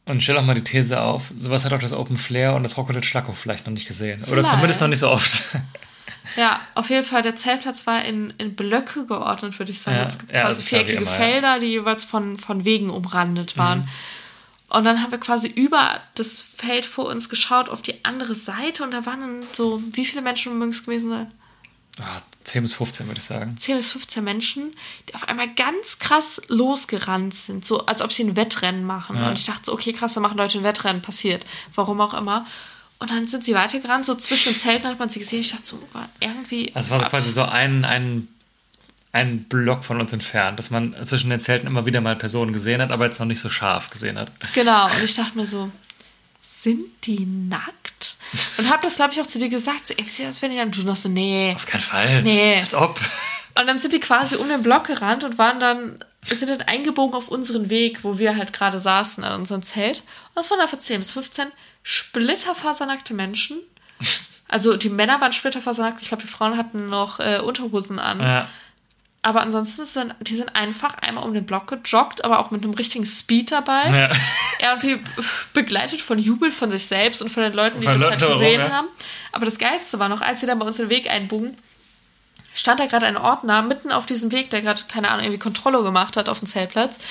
Speaker 1: Und stell doch mal die These auf, sowas hat auch das Open Flair und das Rocketed Schlacko vielleicht noch nicht gesehen. Oder
Speaker 3: Vielleicht.
Speaker 1: zumindest noch nicht so oft.
Speaker 3: Ja, auf jeden Fall, der Zeltplatz war in, in Blöcke geordnet, würde ich sagen.
Speaker 1: Ja,
Speaker 3: es gibt
Speaker 1: ja,
Speaker 3: quasi viereckige
Speaker 1: immer.
Speaker 3: Felder, die jeweils von, von Wegen umrandet waren.
Speaker 1: Mhm.
Speaker 3: Und dann haben wir quasi über das Feld vor uns geschaut auf die andere Seite und da waren dann so, wie viele Menschen mögen es gewesen sein?
Speaker 1: Ah, 10 bis 15 würde ich sagen.
Speaker 3: 10 bis 15 Menschen, die auf einmal ganz krass losgerannt sind, so als ob sie ein Wettrennen machen.
Speaker 1: Ja.
Speaker 3: Und ich dachte so, okay, krass, da machen Leute ein Wettrennen, passiert. Warum auch immer. Und dann sind sie weitergerannt, so zwischen den Zelten hat man sie gesehen. Ich dachte so, irgendwie.
Speaker 1: Also es war so quasi so ein, ein, ein Block von uns entfernt, dass man zwischen den Zelten immer wieder mal Personen gesehen hat, aber jetzt noch nicht so scharf gesehen hat.
Speaker 3: Genau, und ich dachte mir so, sind die nackt? Und habe das, glaube ich, auch zu dir gesagt, so, ey, wie sieht das, wenn die dann, du noch so, nee.
Speaker 1: Auf keinen Fall.
Speaker 3: Nee.
Speaker 1: Als ob.
Speaker 3: Und dann sind die quasi um den Block gerannt und waren dann, sind dann eingebogen auf unseren Weg, wo wir halt gerade saßen an unserem Zelt. Und das waren einfach 10 bis 15 splitterfasernackte Menschen. Also die Männer waren splitterfasernackt, ich glaube, die Frauen hatten noch äh, Unterhosen an.
Speaker 1: Ja.
Speaker 3: Aber ansonsten sind die sind einfach einmal um den Block gejoggt, aber auch mit einem richtigen Speed dabei.
Speaker 1: Ja.
Speaker 3: irgendwie begleitet von Jubel von sich selbst und von den Leuten, die
Speaker 1: Von
Speaker 3: das
Speaker 1: Leuten
Speaker 3: halt gesehen
Speaker 1: ja.
Speaker 3: haben. Aber das Geilste war noch, als sie dann bei uns den Weg einbogen, stand da gerade ein Ordner mitten auf diesem Weg, der gerade, keine Ahnung, irgendwie Kontrolle gemacht hat auf dem Zeltplatz.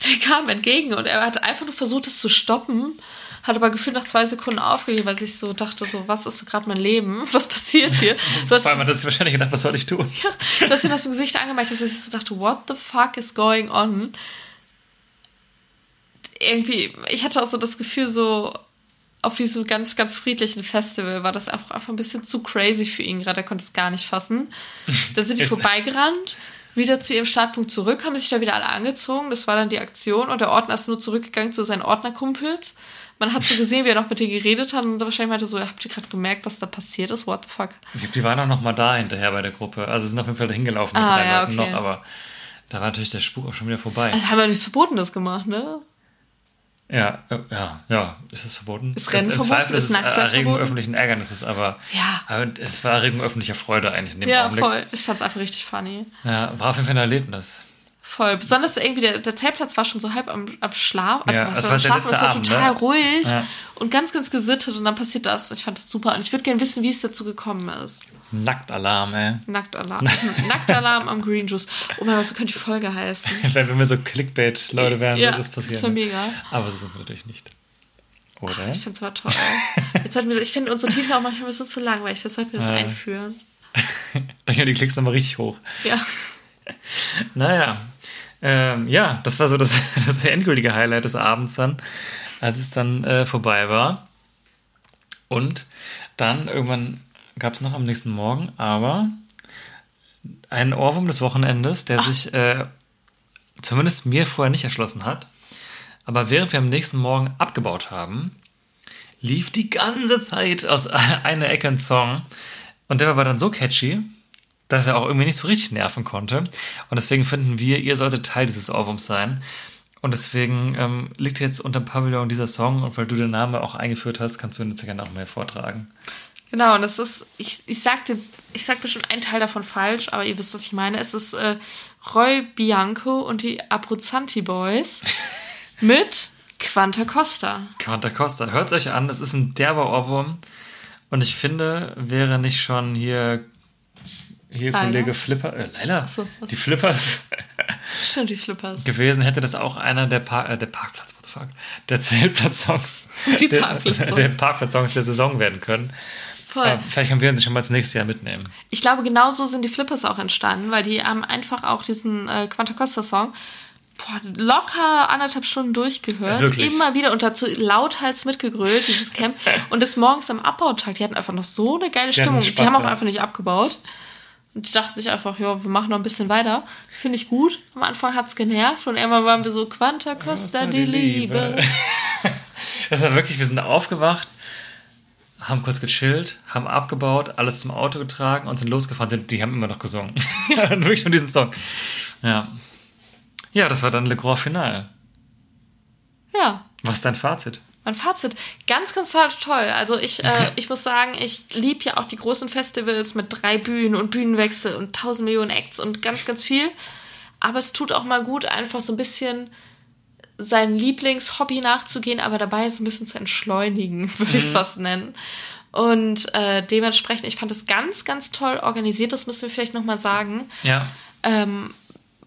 Speaker 3: Der kam entgegen und er hat einfach nur versucht, es zu stoppen, hat aber gefühlt nach zwei Sekunden aufgegeben, weil ich so dachte, so, was ist so gerade mein Leben? Was passiert hier? Du hast,
Speaker 1: Vor allem hat er sich wahrscheinlich gedacht, was soll ich tun?
Speaker 3: du hast ihn aus dem Gesicht angemerkt, dass sich so dachte, what the fuck is going on? Irgendwie, ich hatte auch so das Gefühl, so auf diesem ganz, ganz friedlichen Festival war das einfach, einfach ein bisschen zu crazy für ihn gerade. Er konnte es gar nicht fassen. Da sind die vorbeigerannt, wieder zu ihrem Startpunkt zurück, haben sich da wieder alle angezogen. Das war dann die Aktion und der Ordner ist nur zurückgegangen zu seinen Ordnerkumpels. Man hat so gesehen, wie er noch mit denen geredet hat und wahrscheinlich meinte so, habt ihr gerade gemerkt, was da passiert ist? What the fuck?
Speaker 1: Ich glaube, die waren auch noch mal da hinterher bei der Gruppe. Also sind auf jeden Fall dahin gelaufen mit
Speaker 3: Ah,
Speaker 1: drei
Speaker 3: ja,
Speaker 1: Leuten
Speaker 3: okay.
Speaker 1: noch, aber da war natürlich der Spuk auch schon wieder vorbei.
Speaker 3: Also haben wir nichts Verbotenes gemacht, ne?
Speaker 1: Ja, äh, ja, ja. Ist es verboten?
Speaker 3: Ist Rennen
Speaker 1: Im
Speaker 3: verboten?
Speaker 1: Zweifel ist
Speaker 3: Ist
Speaker 1: es Erregung
Speaker 3: verboten?
Speaker 1: öffentlichen Ärgernisses, aber,
Speaker 3: Ja.
Speaker 1: aber es war Erregung öffentlicher Freude eigentlich in dem
Speaker 3: Ja,
Speaker 1: Augenblick.
Speaker 3: voll. Ich fand's einfach richtig funny.
Speaker 1: Ja, war auf jeden Fall ein Erlebnis.
Speaker 3: Voll. Besonders irgendwie, der, der Zeltplatz war schon so halb am, am Schlaf. Also
Speaker 1: Ja,
Speaker 3: was
Speaker 1: das war der
Speaker 3: Schlafen,
Speaker 1: letzte
Speaker 3: es war
Speaker 1: Abend,
Speaker 3: total
Speaker 1: ne?
Speaker 3: ruhig
Speaker 1: Ja.
Speaker 3: und ganz, ganz gesittet und dann passiert das. Ich fand das super. Und ich würde gerne wissen, wie es dazu gekommen ist.
Speaker 1: Nacktalarm, ey.
Speaker 3: Nacktalarm. Nacktalarm am Green Juice. Oh mein Gott, so könnte die Folge heißen.
Speaker 1: Wenn wenn wir so Clickbait-Leute wären,
Speaker 3: Ja,
Speaker 1: würde das passieren.
Speaker 3: das wär
Speaker 1: ne?
Speaker 3: mega.
Speaker 1: Aber das sind wir natürlich nicht. Oder?
Speaker 3: Ich finde es aber toll. Jetzt sollten wir, ich finde unsere Titel auch manchmal ein bisschen zu langweilig. Wir sollten wir das
Speaker 1: Ja.
Speaker 3: einführen.
Speaker 1: Dann gehen die Klicks nochmal richtig hoch.
Speaker 3: Ja.
Speaker 1: Naja. Ähm, ja, das war so das, das endgültige Highlight des Abends dann, als es dann äh, vorbei war. Und dann irgendwann gab es noch am nächsten Morgen aber einen Ohrwurm des Wochenendes, der sich äh, zumindest mir vorher nicht erschlossen hat. Aber während wir am nächsten Morgen abgebaut haben, lief die ganze Zeit aus einer Ecke ein Song. Und der war dann so catchy, dass er auch irgendwie nicht so richtig nerven konnte. Und deswegen finden wir, ihr solltet Teil dieses Ohrwurms sein. Und deswegen ähm, liegt jetzt unter dem Pavillon dieser Song und weil du den Namen auch eingeführt hast, kannst du ihn jetzt gerne auch mehr vortragen.
Speaker 3: Genau, und das ist, ich, ich sagte, ich sag bestimmt einen Teil davon falsch, aber ihr wisst, was ich meine. Es ist äh, Roy Bianco und die Abruzzanti Boys mit Quanta Costa.
Speaker 1: Quanta Costa, hört euch an, es ist ein derber Ohrwurm. Und ich finde, wäre nicht schon hier, hier
Speaker 3: Laila?
Speaker 1: Kollege Flipper, äh, Leila,
Speaker 3: so,
Speaker 1: die Flippers
Speaker 3: Stimmt, die Flippers.
Speaker 1: gewesen, hätte das auch einer der, Par äh, der Parkplatz, what the fuck, der Zeltplatz-Songs,
Speaker 3: Die
Speaker 1: der,
Speaker 3: Parkplatz-Songs.
Speaker 1: der Parkplatz-Songs der Saison werden können.
Speaker 3: Voll.
Speaker 1: Äh, vielleicht können wir uns schon mal ins nächste Jahr mitnehmen.
Speaker 3: Ich glaube, genau so sind die Flippers auch entstanden, weil die haben einfach auch diesen äh, Quanta Costa Song boah, locker anderthalb Stunden durchgehört.
Speaker 1: Wirklich?
Speaker 3: immer wieder und dazu lauthals mitgegrölt, dieses Camp. Und des Morgens am Abbautag, die hatten einfach noch so eine geile
Speaker 1: Die
Speaker 3: Stimmung.
Speaker 1: Spaß,
Speaker 3: die haben auch einfach nicht abgebaut. Und die dachten sich einfach, ja, wir machen noch ein bisschen weiter. Finde ich gut. Am Anfang hat's genervt und irgendwann waren wir so, Quanta Costa die Liebe.
Speaker 1: Das war wirklich, wir sind aufgewacht, haben kurz gechillt, haben abgebaut, alles zum Auto getragen und sind losgefahren. Die, die haben immer noch gesungen. Wirklich von diesem Song. Ja. Ja, das war dann Le Grand Final.
Speaker 3: Ja,
Speaker 1: Was ist dein Fazit?
Speaker 3: Mein Fazit, ganz, ganz toll. Also ich, äh, ich muss sagen, ich liebe ja auch die großen Festivals mit drei Bühnen und Bühnenwechsel und tausend Millionen Acts und ganz, ganz viel. Aber es tut auch mal gut, einfach so ein bisschen sein Lieblingshobby nachzugehen, aber dabei so ein bisschen zu entschleunigen, würde ich es fast nennen. Und äh, dementsprechend, ich fand es ganz, ganz toll organisiert, das müssen wir vielleicht nochmal sagen.
Speaker 1: Ja.
Speaker 3: Ähm,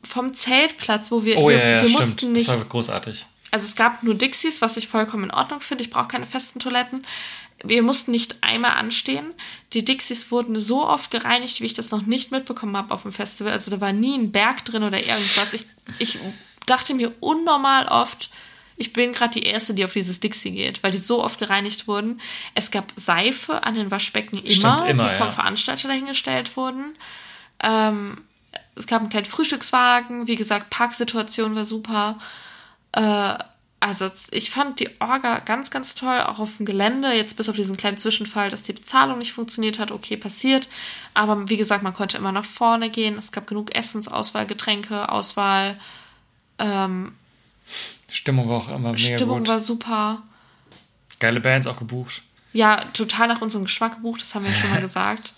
Speaker 3: vom Zeltplatz, wo wir,
Speaker 1: Oh
Speaker 3: wir,
Speaker 1: ja, ja,
Speaker 3: wir
Speaker 1: stimmt.
Speaker 3: mussten nicht
Speaker 1: Das war großartig.
Speaker 3: Also es gab nur Dixies, was ich vollkommen in Ordnung finde. Ich brauche keine festen Toiletten. Wir mussten nicht einmal anstehen. Die Dixies wurden so oft gereinigt, wie ich das noch nicht mitbekommen habe auf dem Festival. Also da war nie ein Berg drin oder irgendwas. Ich, ich dachte mir unnormal oft, ich bin gerade die Erste, die auf dieses Dixie geht, weil die so oft gereinigt wurden. Es gab Seife an den Waschbecken immer,
Speaker 1: Stimmt, immer,
Speaker 3: die vom
Speaker 1: ja.
Speaker 3: Veranstalter dahingestellt wurden. Ähm, es gab einen kleinen Frühstückswagen. Wie gesagt, Parksituation war super. Äh, also ich fand die Orga ganz, ganz toll, auch auf dem Gelände. Jetzt bis auf diesen kleinen Zwischenfall, dass die Bezahlung nicht funktioniert hat, okay, passiert. Aber wie gesagt, man konnte immer nach vorne gehen. Es gab genug Essensauswahl, Getränke, Auswahl. Ähm,
Speaker 1: Stimmung war auch immer mega
Speaker 3: Stimmung
Speaker 1: gut.
Speaker 3: war super.
Speaker 1: Geile Bands auch gebucht.
Speaker 3: Ja, total nach unserem Geschmack gebucht, das haben wir schon mal gesagt.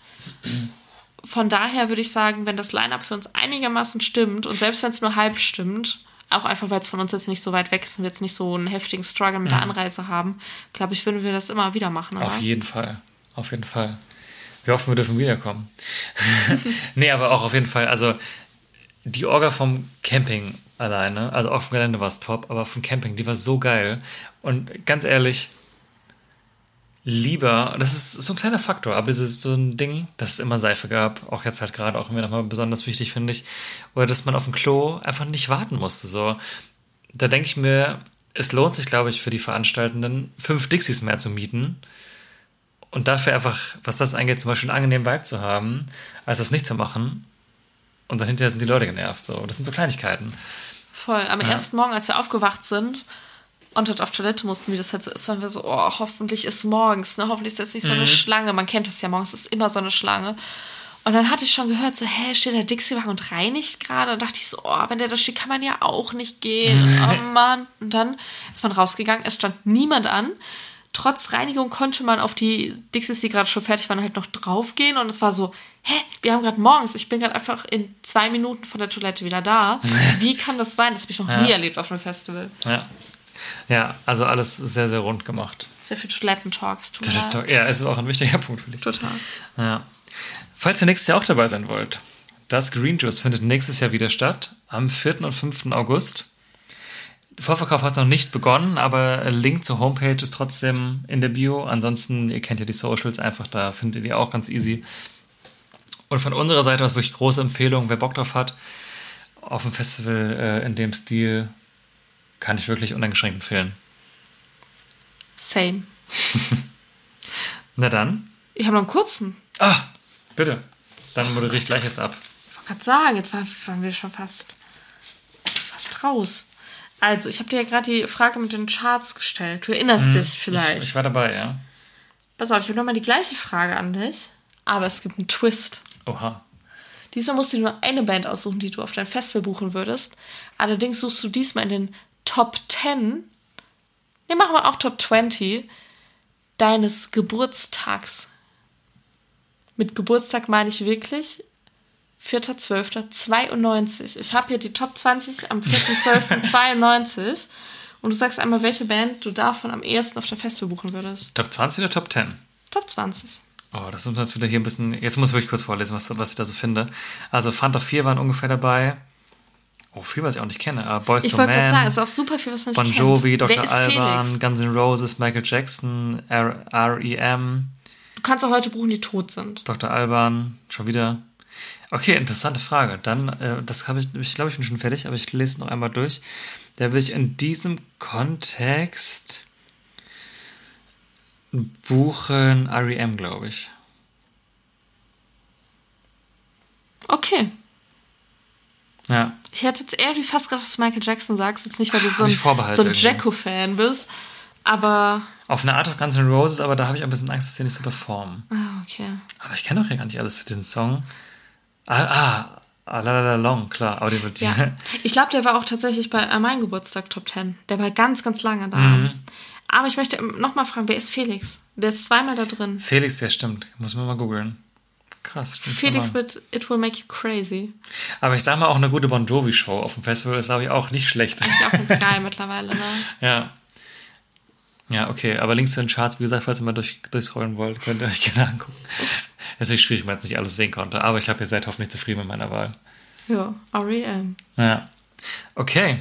Speaker 3: Von daher würde ich sagen, wenn das Line-Up für uns einigermaßen stimmt und selbst wenn es nur halb stimmt, auch einfach weil es von uns jetzt nicht so weit weg ist und wir jetzt nicht so einen heftigen Struggle mit der Anreise haben, glaube ich, würden wir das immer wieder machen. Oder?
Speaker 1: Auf jeden Fall. Auf jeden Fall. Wir hoffen, wir dürfen wiederkommen. nee, aber auch auf jeden Fall. Also, die Orga vom Camping alleine, also auf dem Gelände war es top, aber vom Camping, die war so geil. Und ganz ehrlich, lieber, das ist so ein kleiner Faktor, aber es ist so ein Ding, dass es immer Seife gab, auch jetzt halt gerade auch immer nochmal besonders wichtig, finde ich, oder dass man auf dem Klo einfach nicht warten musste. So, da denke ich mir, es lohnt sich, glaube ich, für die Veranstaltenden, fünf Dixies mehr zu mieten und dafür einfach, was das angeht, zum Beispiel einen angenehmen Vibe zu haben, als das nicht zu machen. Und dann hinterher sind die Leute genervt. So, das sind so Kleinigkeiten.
Speaker 3: Voll. Am ersten Morgen, als wir aufgewacht sind und dort auf Toilette mussten, wie das halt so ist, waren wir so, oh, hoffentlich ist morgens, ne? Hoffentlich ist jetzt nicht so eine Schlange. Man kennt das ja morgens, ist immer so eine Schlange. Und dann hatte ich schon gehört, so, hä, steht der Dixie-Wagen und reinigt gerade? Und dachte ich so, oh, wenn der da steht, kann man ja auch nicht gehen. oh Mann. Und dann ist man rausgegangen, es stand niemand an. Trotz Reinigung konnte man auf die Dixies, die gerade schon fertig waren, halt noch draufgehen. Und es war so, hä, wir haben gerade morgens, ich bin gerade einfach in zwei Minuten von der Toilette wieder da. Wie kann das sein? Das habe ich noch nie erlebt auf einem Festival.
Speaker 1: Ja. Ja, also alles sehr, sehr rund gemacht.
Speaker 3: Sehr viel Toilettentalks. leid.
Speaker 1: Ja, ist auch ein wichtiger Punkt für dich.
Speaker 3: Total.
Speaker 1: Ja. Falls ihr nächstes Jahr auch dabei sein wollt, das Green Juice findet nächstes Jahr wieder statt, am 4. und 5. August. Der Vorverkauf hat noch nicht begonnen, aber Link zur Homepage ist trotzdem in der Bio. Ansonsten, ihr kennt ja die Socials einfach, da findet ihr die auch ganz easy. Und von unserer Seite aus wirklich große Empfehlung, wer Bock drauf hat, auf dem Festival äh, in dem Stil kann ich wirklich uneingeschränkt empfehlen.
Speaker 3: Same.
Speaker 1: Na dann.
Speaker 3: Ich habe noch einen kurzen.
Speaker 1: Ah, bitte. Dann moderiere ich gleich erst ab.
Speaker 3: Ich wollte gerade sagen, jetzt war- waren wir schon fast, fast raus. Also, ich habe dir ja gerade die Frage mit den Charts gestellt. Du erinnerst dich vielleicht.
Speaker 1: Mhm. Ich war dabei, ja.
Speaker 3: Pass auf, ich habe nochmal die gleiche Frage an dich. Aber es gibt einen Twist.
Speaker 1: Oha.
Speaker 3: Diesmal musst du nur eine Band aussuchen, die du auf dein Festival buchen würdest. Allerdings suchst du diesmal in den Top 10, ne, machen wir auch Top 20 deines Geburtstags. Mit Geburtstag meine ich wirklich 4.12.92. Ich habe hier die Top 20 am 4.12.92 und du sagst einmal, welche Band du davon am ehesten auf der Festival buchen würdest.
Speaker 1: Top 20 oder Top 10?
Speaker 3: Top 20.
Speaker 1: Oh, das muss man jetzt wieder hier ein bisschen. Jetzt muss ich wirklich kurz vorlesen, was, was ich da so finde. Also Fanta 4 waren ungefähr dabei. Oh, viel, was ich auch nicht kenne. Aber Boys
Speaker 3: Ich wollte gerade sagen, es ist auch super viel, was man
Speaker 1: Bon
Speaker 3: nicht
Speaker 1: Jovi,
Speaker 3: kennt. Wer
Speaker 1: Dr.
Speaker 3: ist
Speaker 1: Alban,
Speaker 3: Felix?
Speaker 1: Guns N' Roses, Michael Jackson, R.E.M.,
Speaker 3: Du kannst auch Leute buchen, die tot sind.
Speaker 1: Dr. Alban, schon wieder. Okay, interessante Frage. Dann, äh, das habe ich, ich glaube, ich bin schon fertig, aber ich lese es noch einmal durch. Da will ich in diesem Kontext buchen R.E.M., glaube ich.
Speaker 3: Okay.
Speaker 1: Ja.
Speaker 3: Ich hätte jetzt irgendwie fast gedacht, dass du Michael Jackson sagst. Jetzt nicht, weil du so ein, so ein. Jacko-Fan bist. Aber.
Speaker 1: Auf eine Art of Guns N' Roses, aber da habe ich ein bisschen Angst, dass die nicht so performen.
Speaker 3: Ah, okay.
Speaker 1: Aber ich kenne doch ja gar nicht alles zu diesem Song. Ah, ah, ah la la la long, klar. Die wird
Speaker 3: Ja. Ich glaube, der war auch tatsächlich bei äh, meinem Geburtstag Top 10. Der war ganz, ganz lange da.
Speaker 1: Mhm.
Speaker 3: Aber ich möchte nochmal fragen, wer ist Felix? Der ist zweimal da drin.
Speaker 1: Felix, ja stimmt. Muss man mal googeln. Krass.
Speaker 3: Felix mit It Will Make You Crazy.
Speaker 1: Aber ich sag mal, auch eine gute Bon Jovi-Show auf dem Festival ist, glaube ich, auch nicht schlecht.
Speaker 3: Ist auch ganz geil mittlerweile, ne?
Speaker 1: ja. Ja, okay. Aber Links zu den Charts, wie gesagt, falls ihr mal durch, durchscrollen wollt, könnt ihr euch gerne angucken. Es ist schwierig, weil ich jetzt nicht alles sehen konnte. Aber ich habe ihr seid hoffentlich zufrieden mit meiner Wahl.
Speaker 3: Ja, R.E.M.
Speaker 1: Ja. Okay.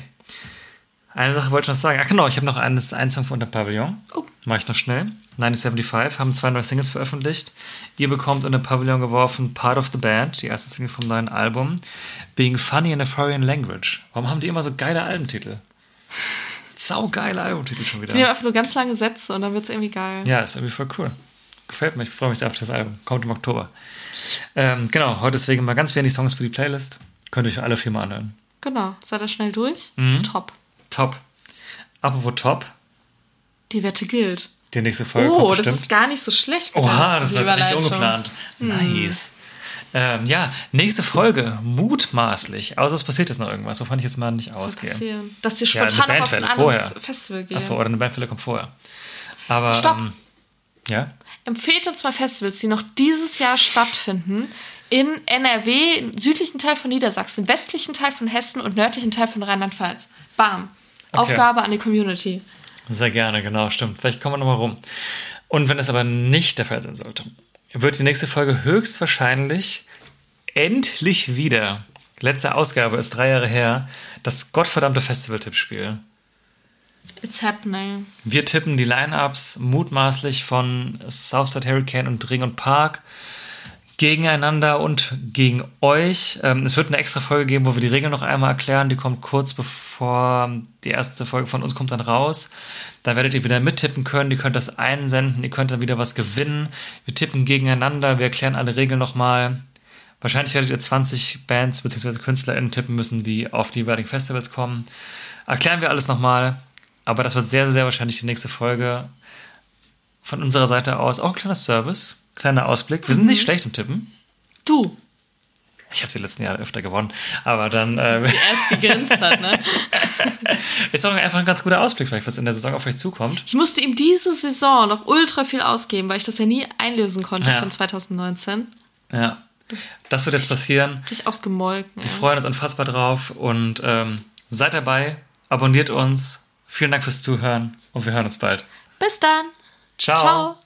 Speaker 1: Eine Sache wollte ich noch sagen. Ach genau, ich habe noch eines, einen Song von der Pavillon.
Speaker 3: Oh.
Speaker 1: Mache ich noch schnell. 1975 haben zwei neue Singles veröffentlicht. Ihr bekommt in der Pavillon geworfen Part of the Band, die erste Single vom neuen Album. Being Funny in a Foreign Language. Warum haben die immer so geile Albentitel? Saugeile Albentitel schon
Speaker 3: Die nehmen
Speaker 1: wieder.
Speaker 3: einfach nur ganz lange Sätze und dann wird es irgendwie geil.
Speaker 1: Ja, ist irgendwie voll cool. Gefällt mir. Ich freue mich sehr auf das Album. Kommt im Oktober. Ähm, genau, heute deswegen mal ganz wenig Songs für die Playlist. Könnt ihr euch alle vier mal anhören.
Speaker 3: Genau. Seid ihr schnell durch?
Speaker 1: Mhm.
Speaker 3: Top.
Speaker 1: Top. Apropos Top.
Speaker 3: Die Wette gilt.
Speaker 1: Die nächste Folge
Speaker 3: Oh, das
Speaker 1: bestimmt.
Speaker 3: ist gar nicht so schlecht.
Speaker 1: Oha, das war nicht ungeplant. Nice. Ähm, ja, nächste Folge, mutmaßlich. Außer es passiert jetzt noch irgendwas, wovon ich jetzt mal nicht
Speaker 3: Was soll
Speaker 1: ausgehe.
Speaker 3: passieren? Dass wir
Speaker 1: Ja, eine
Speaker 3: spontan auf ein anderes
Speaker 1: vorher.
Speaker 3: Festival gehen.
Speaker 1: Achso, oder eine Bandwelle kommt vorher. Aber.
Speaker 3: Stopp.
Speaker 1: Ähm, ja?
Speaker 3: Empfehlt uns mal Festivals, die noch dieses Jahr stattfinden. In NRW, im südlichen Teil von Niedersachsen, westlichen Teil von Hessen und nördlichen Teil von Rheinland-Pfalz. Bam. Aufgabe an die Community.
Speaker 1: Sehr gerne, genau, stimmt. Vielleicht kommen wir nochmal rum. Und wenn es aber nicht der Fall sein sollte, wird die nächste Folge höchstwahrscheinlich endlich wieder, letzte Ausgabe ist drei Jahre her, das gottverdammte Festival-Tippspiel.
Speaker 3: It's happening.
Speaker 1: Wir tippen die Line-Ups mutmaßlich von Southside Hurricane und Ring und Park gegeneinander und gegen euch. Ähm, es wird eine extra Folge geben, wo wir die Regeln noch einmal erklären. Die kommt kurz bevor die erste Folge von uns kommt dann raus. Da werdet ihr wieder mittippen können. Ihr könnt das einsenden. Ihr könnt dann wieder was gewinnen. Wir tippen gegeneinander. Wir erklären alle Regeln nochmal. Wahrscheinlich werdet ihr 20 Bands bzw. KünstlerInnen tippen müssen, die auf die jeweiligen Festivals kommen. Erklären wir alles nochmal. Aber das wird sehr, sehr wahrscheinlich die nächste Folge. Von unserer Seite aus auch ein kleiner Service, kleiner Ausblick. Wir sind nicht schlecht im Tippen.
Speaker 3: Du,
Speaker 1: Ich habe die letzten Jahre öfter gewonnen. Aber dann äh,
Speaker 3: er jetzt gegrinst hat, ne?
Speaker 1: ist auch einfach ein ganz guter Ausblick, vielleicht, was in der Saison auf euch zukommt.
Speaker 3: Ich musste ihm diese Saison noch ultra viel ausgeben, weil ich das ja nie einlösen konnte
Speaker 1: Ja.
Speaker 3: von 2019.
Speaker 1: Ja. Das wird jetzt passieren.
Speaker 3: Richtig ausgemolken.
Speaker 1: Wir freuen uns unfassbar drauf und ähm, seid dabei, abonniert uns. Vielen Dank fürs Zuhören und wir hören uns bald.
Speaker 3: Bis dann.
Speaker 1: Ciao.
Speaker 3: Ciao.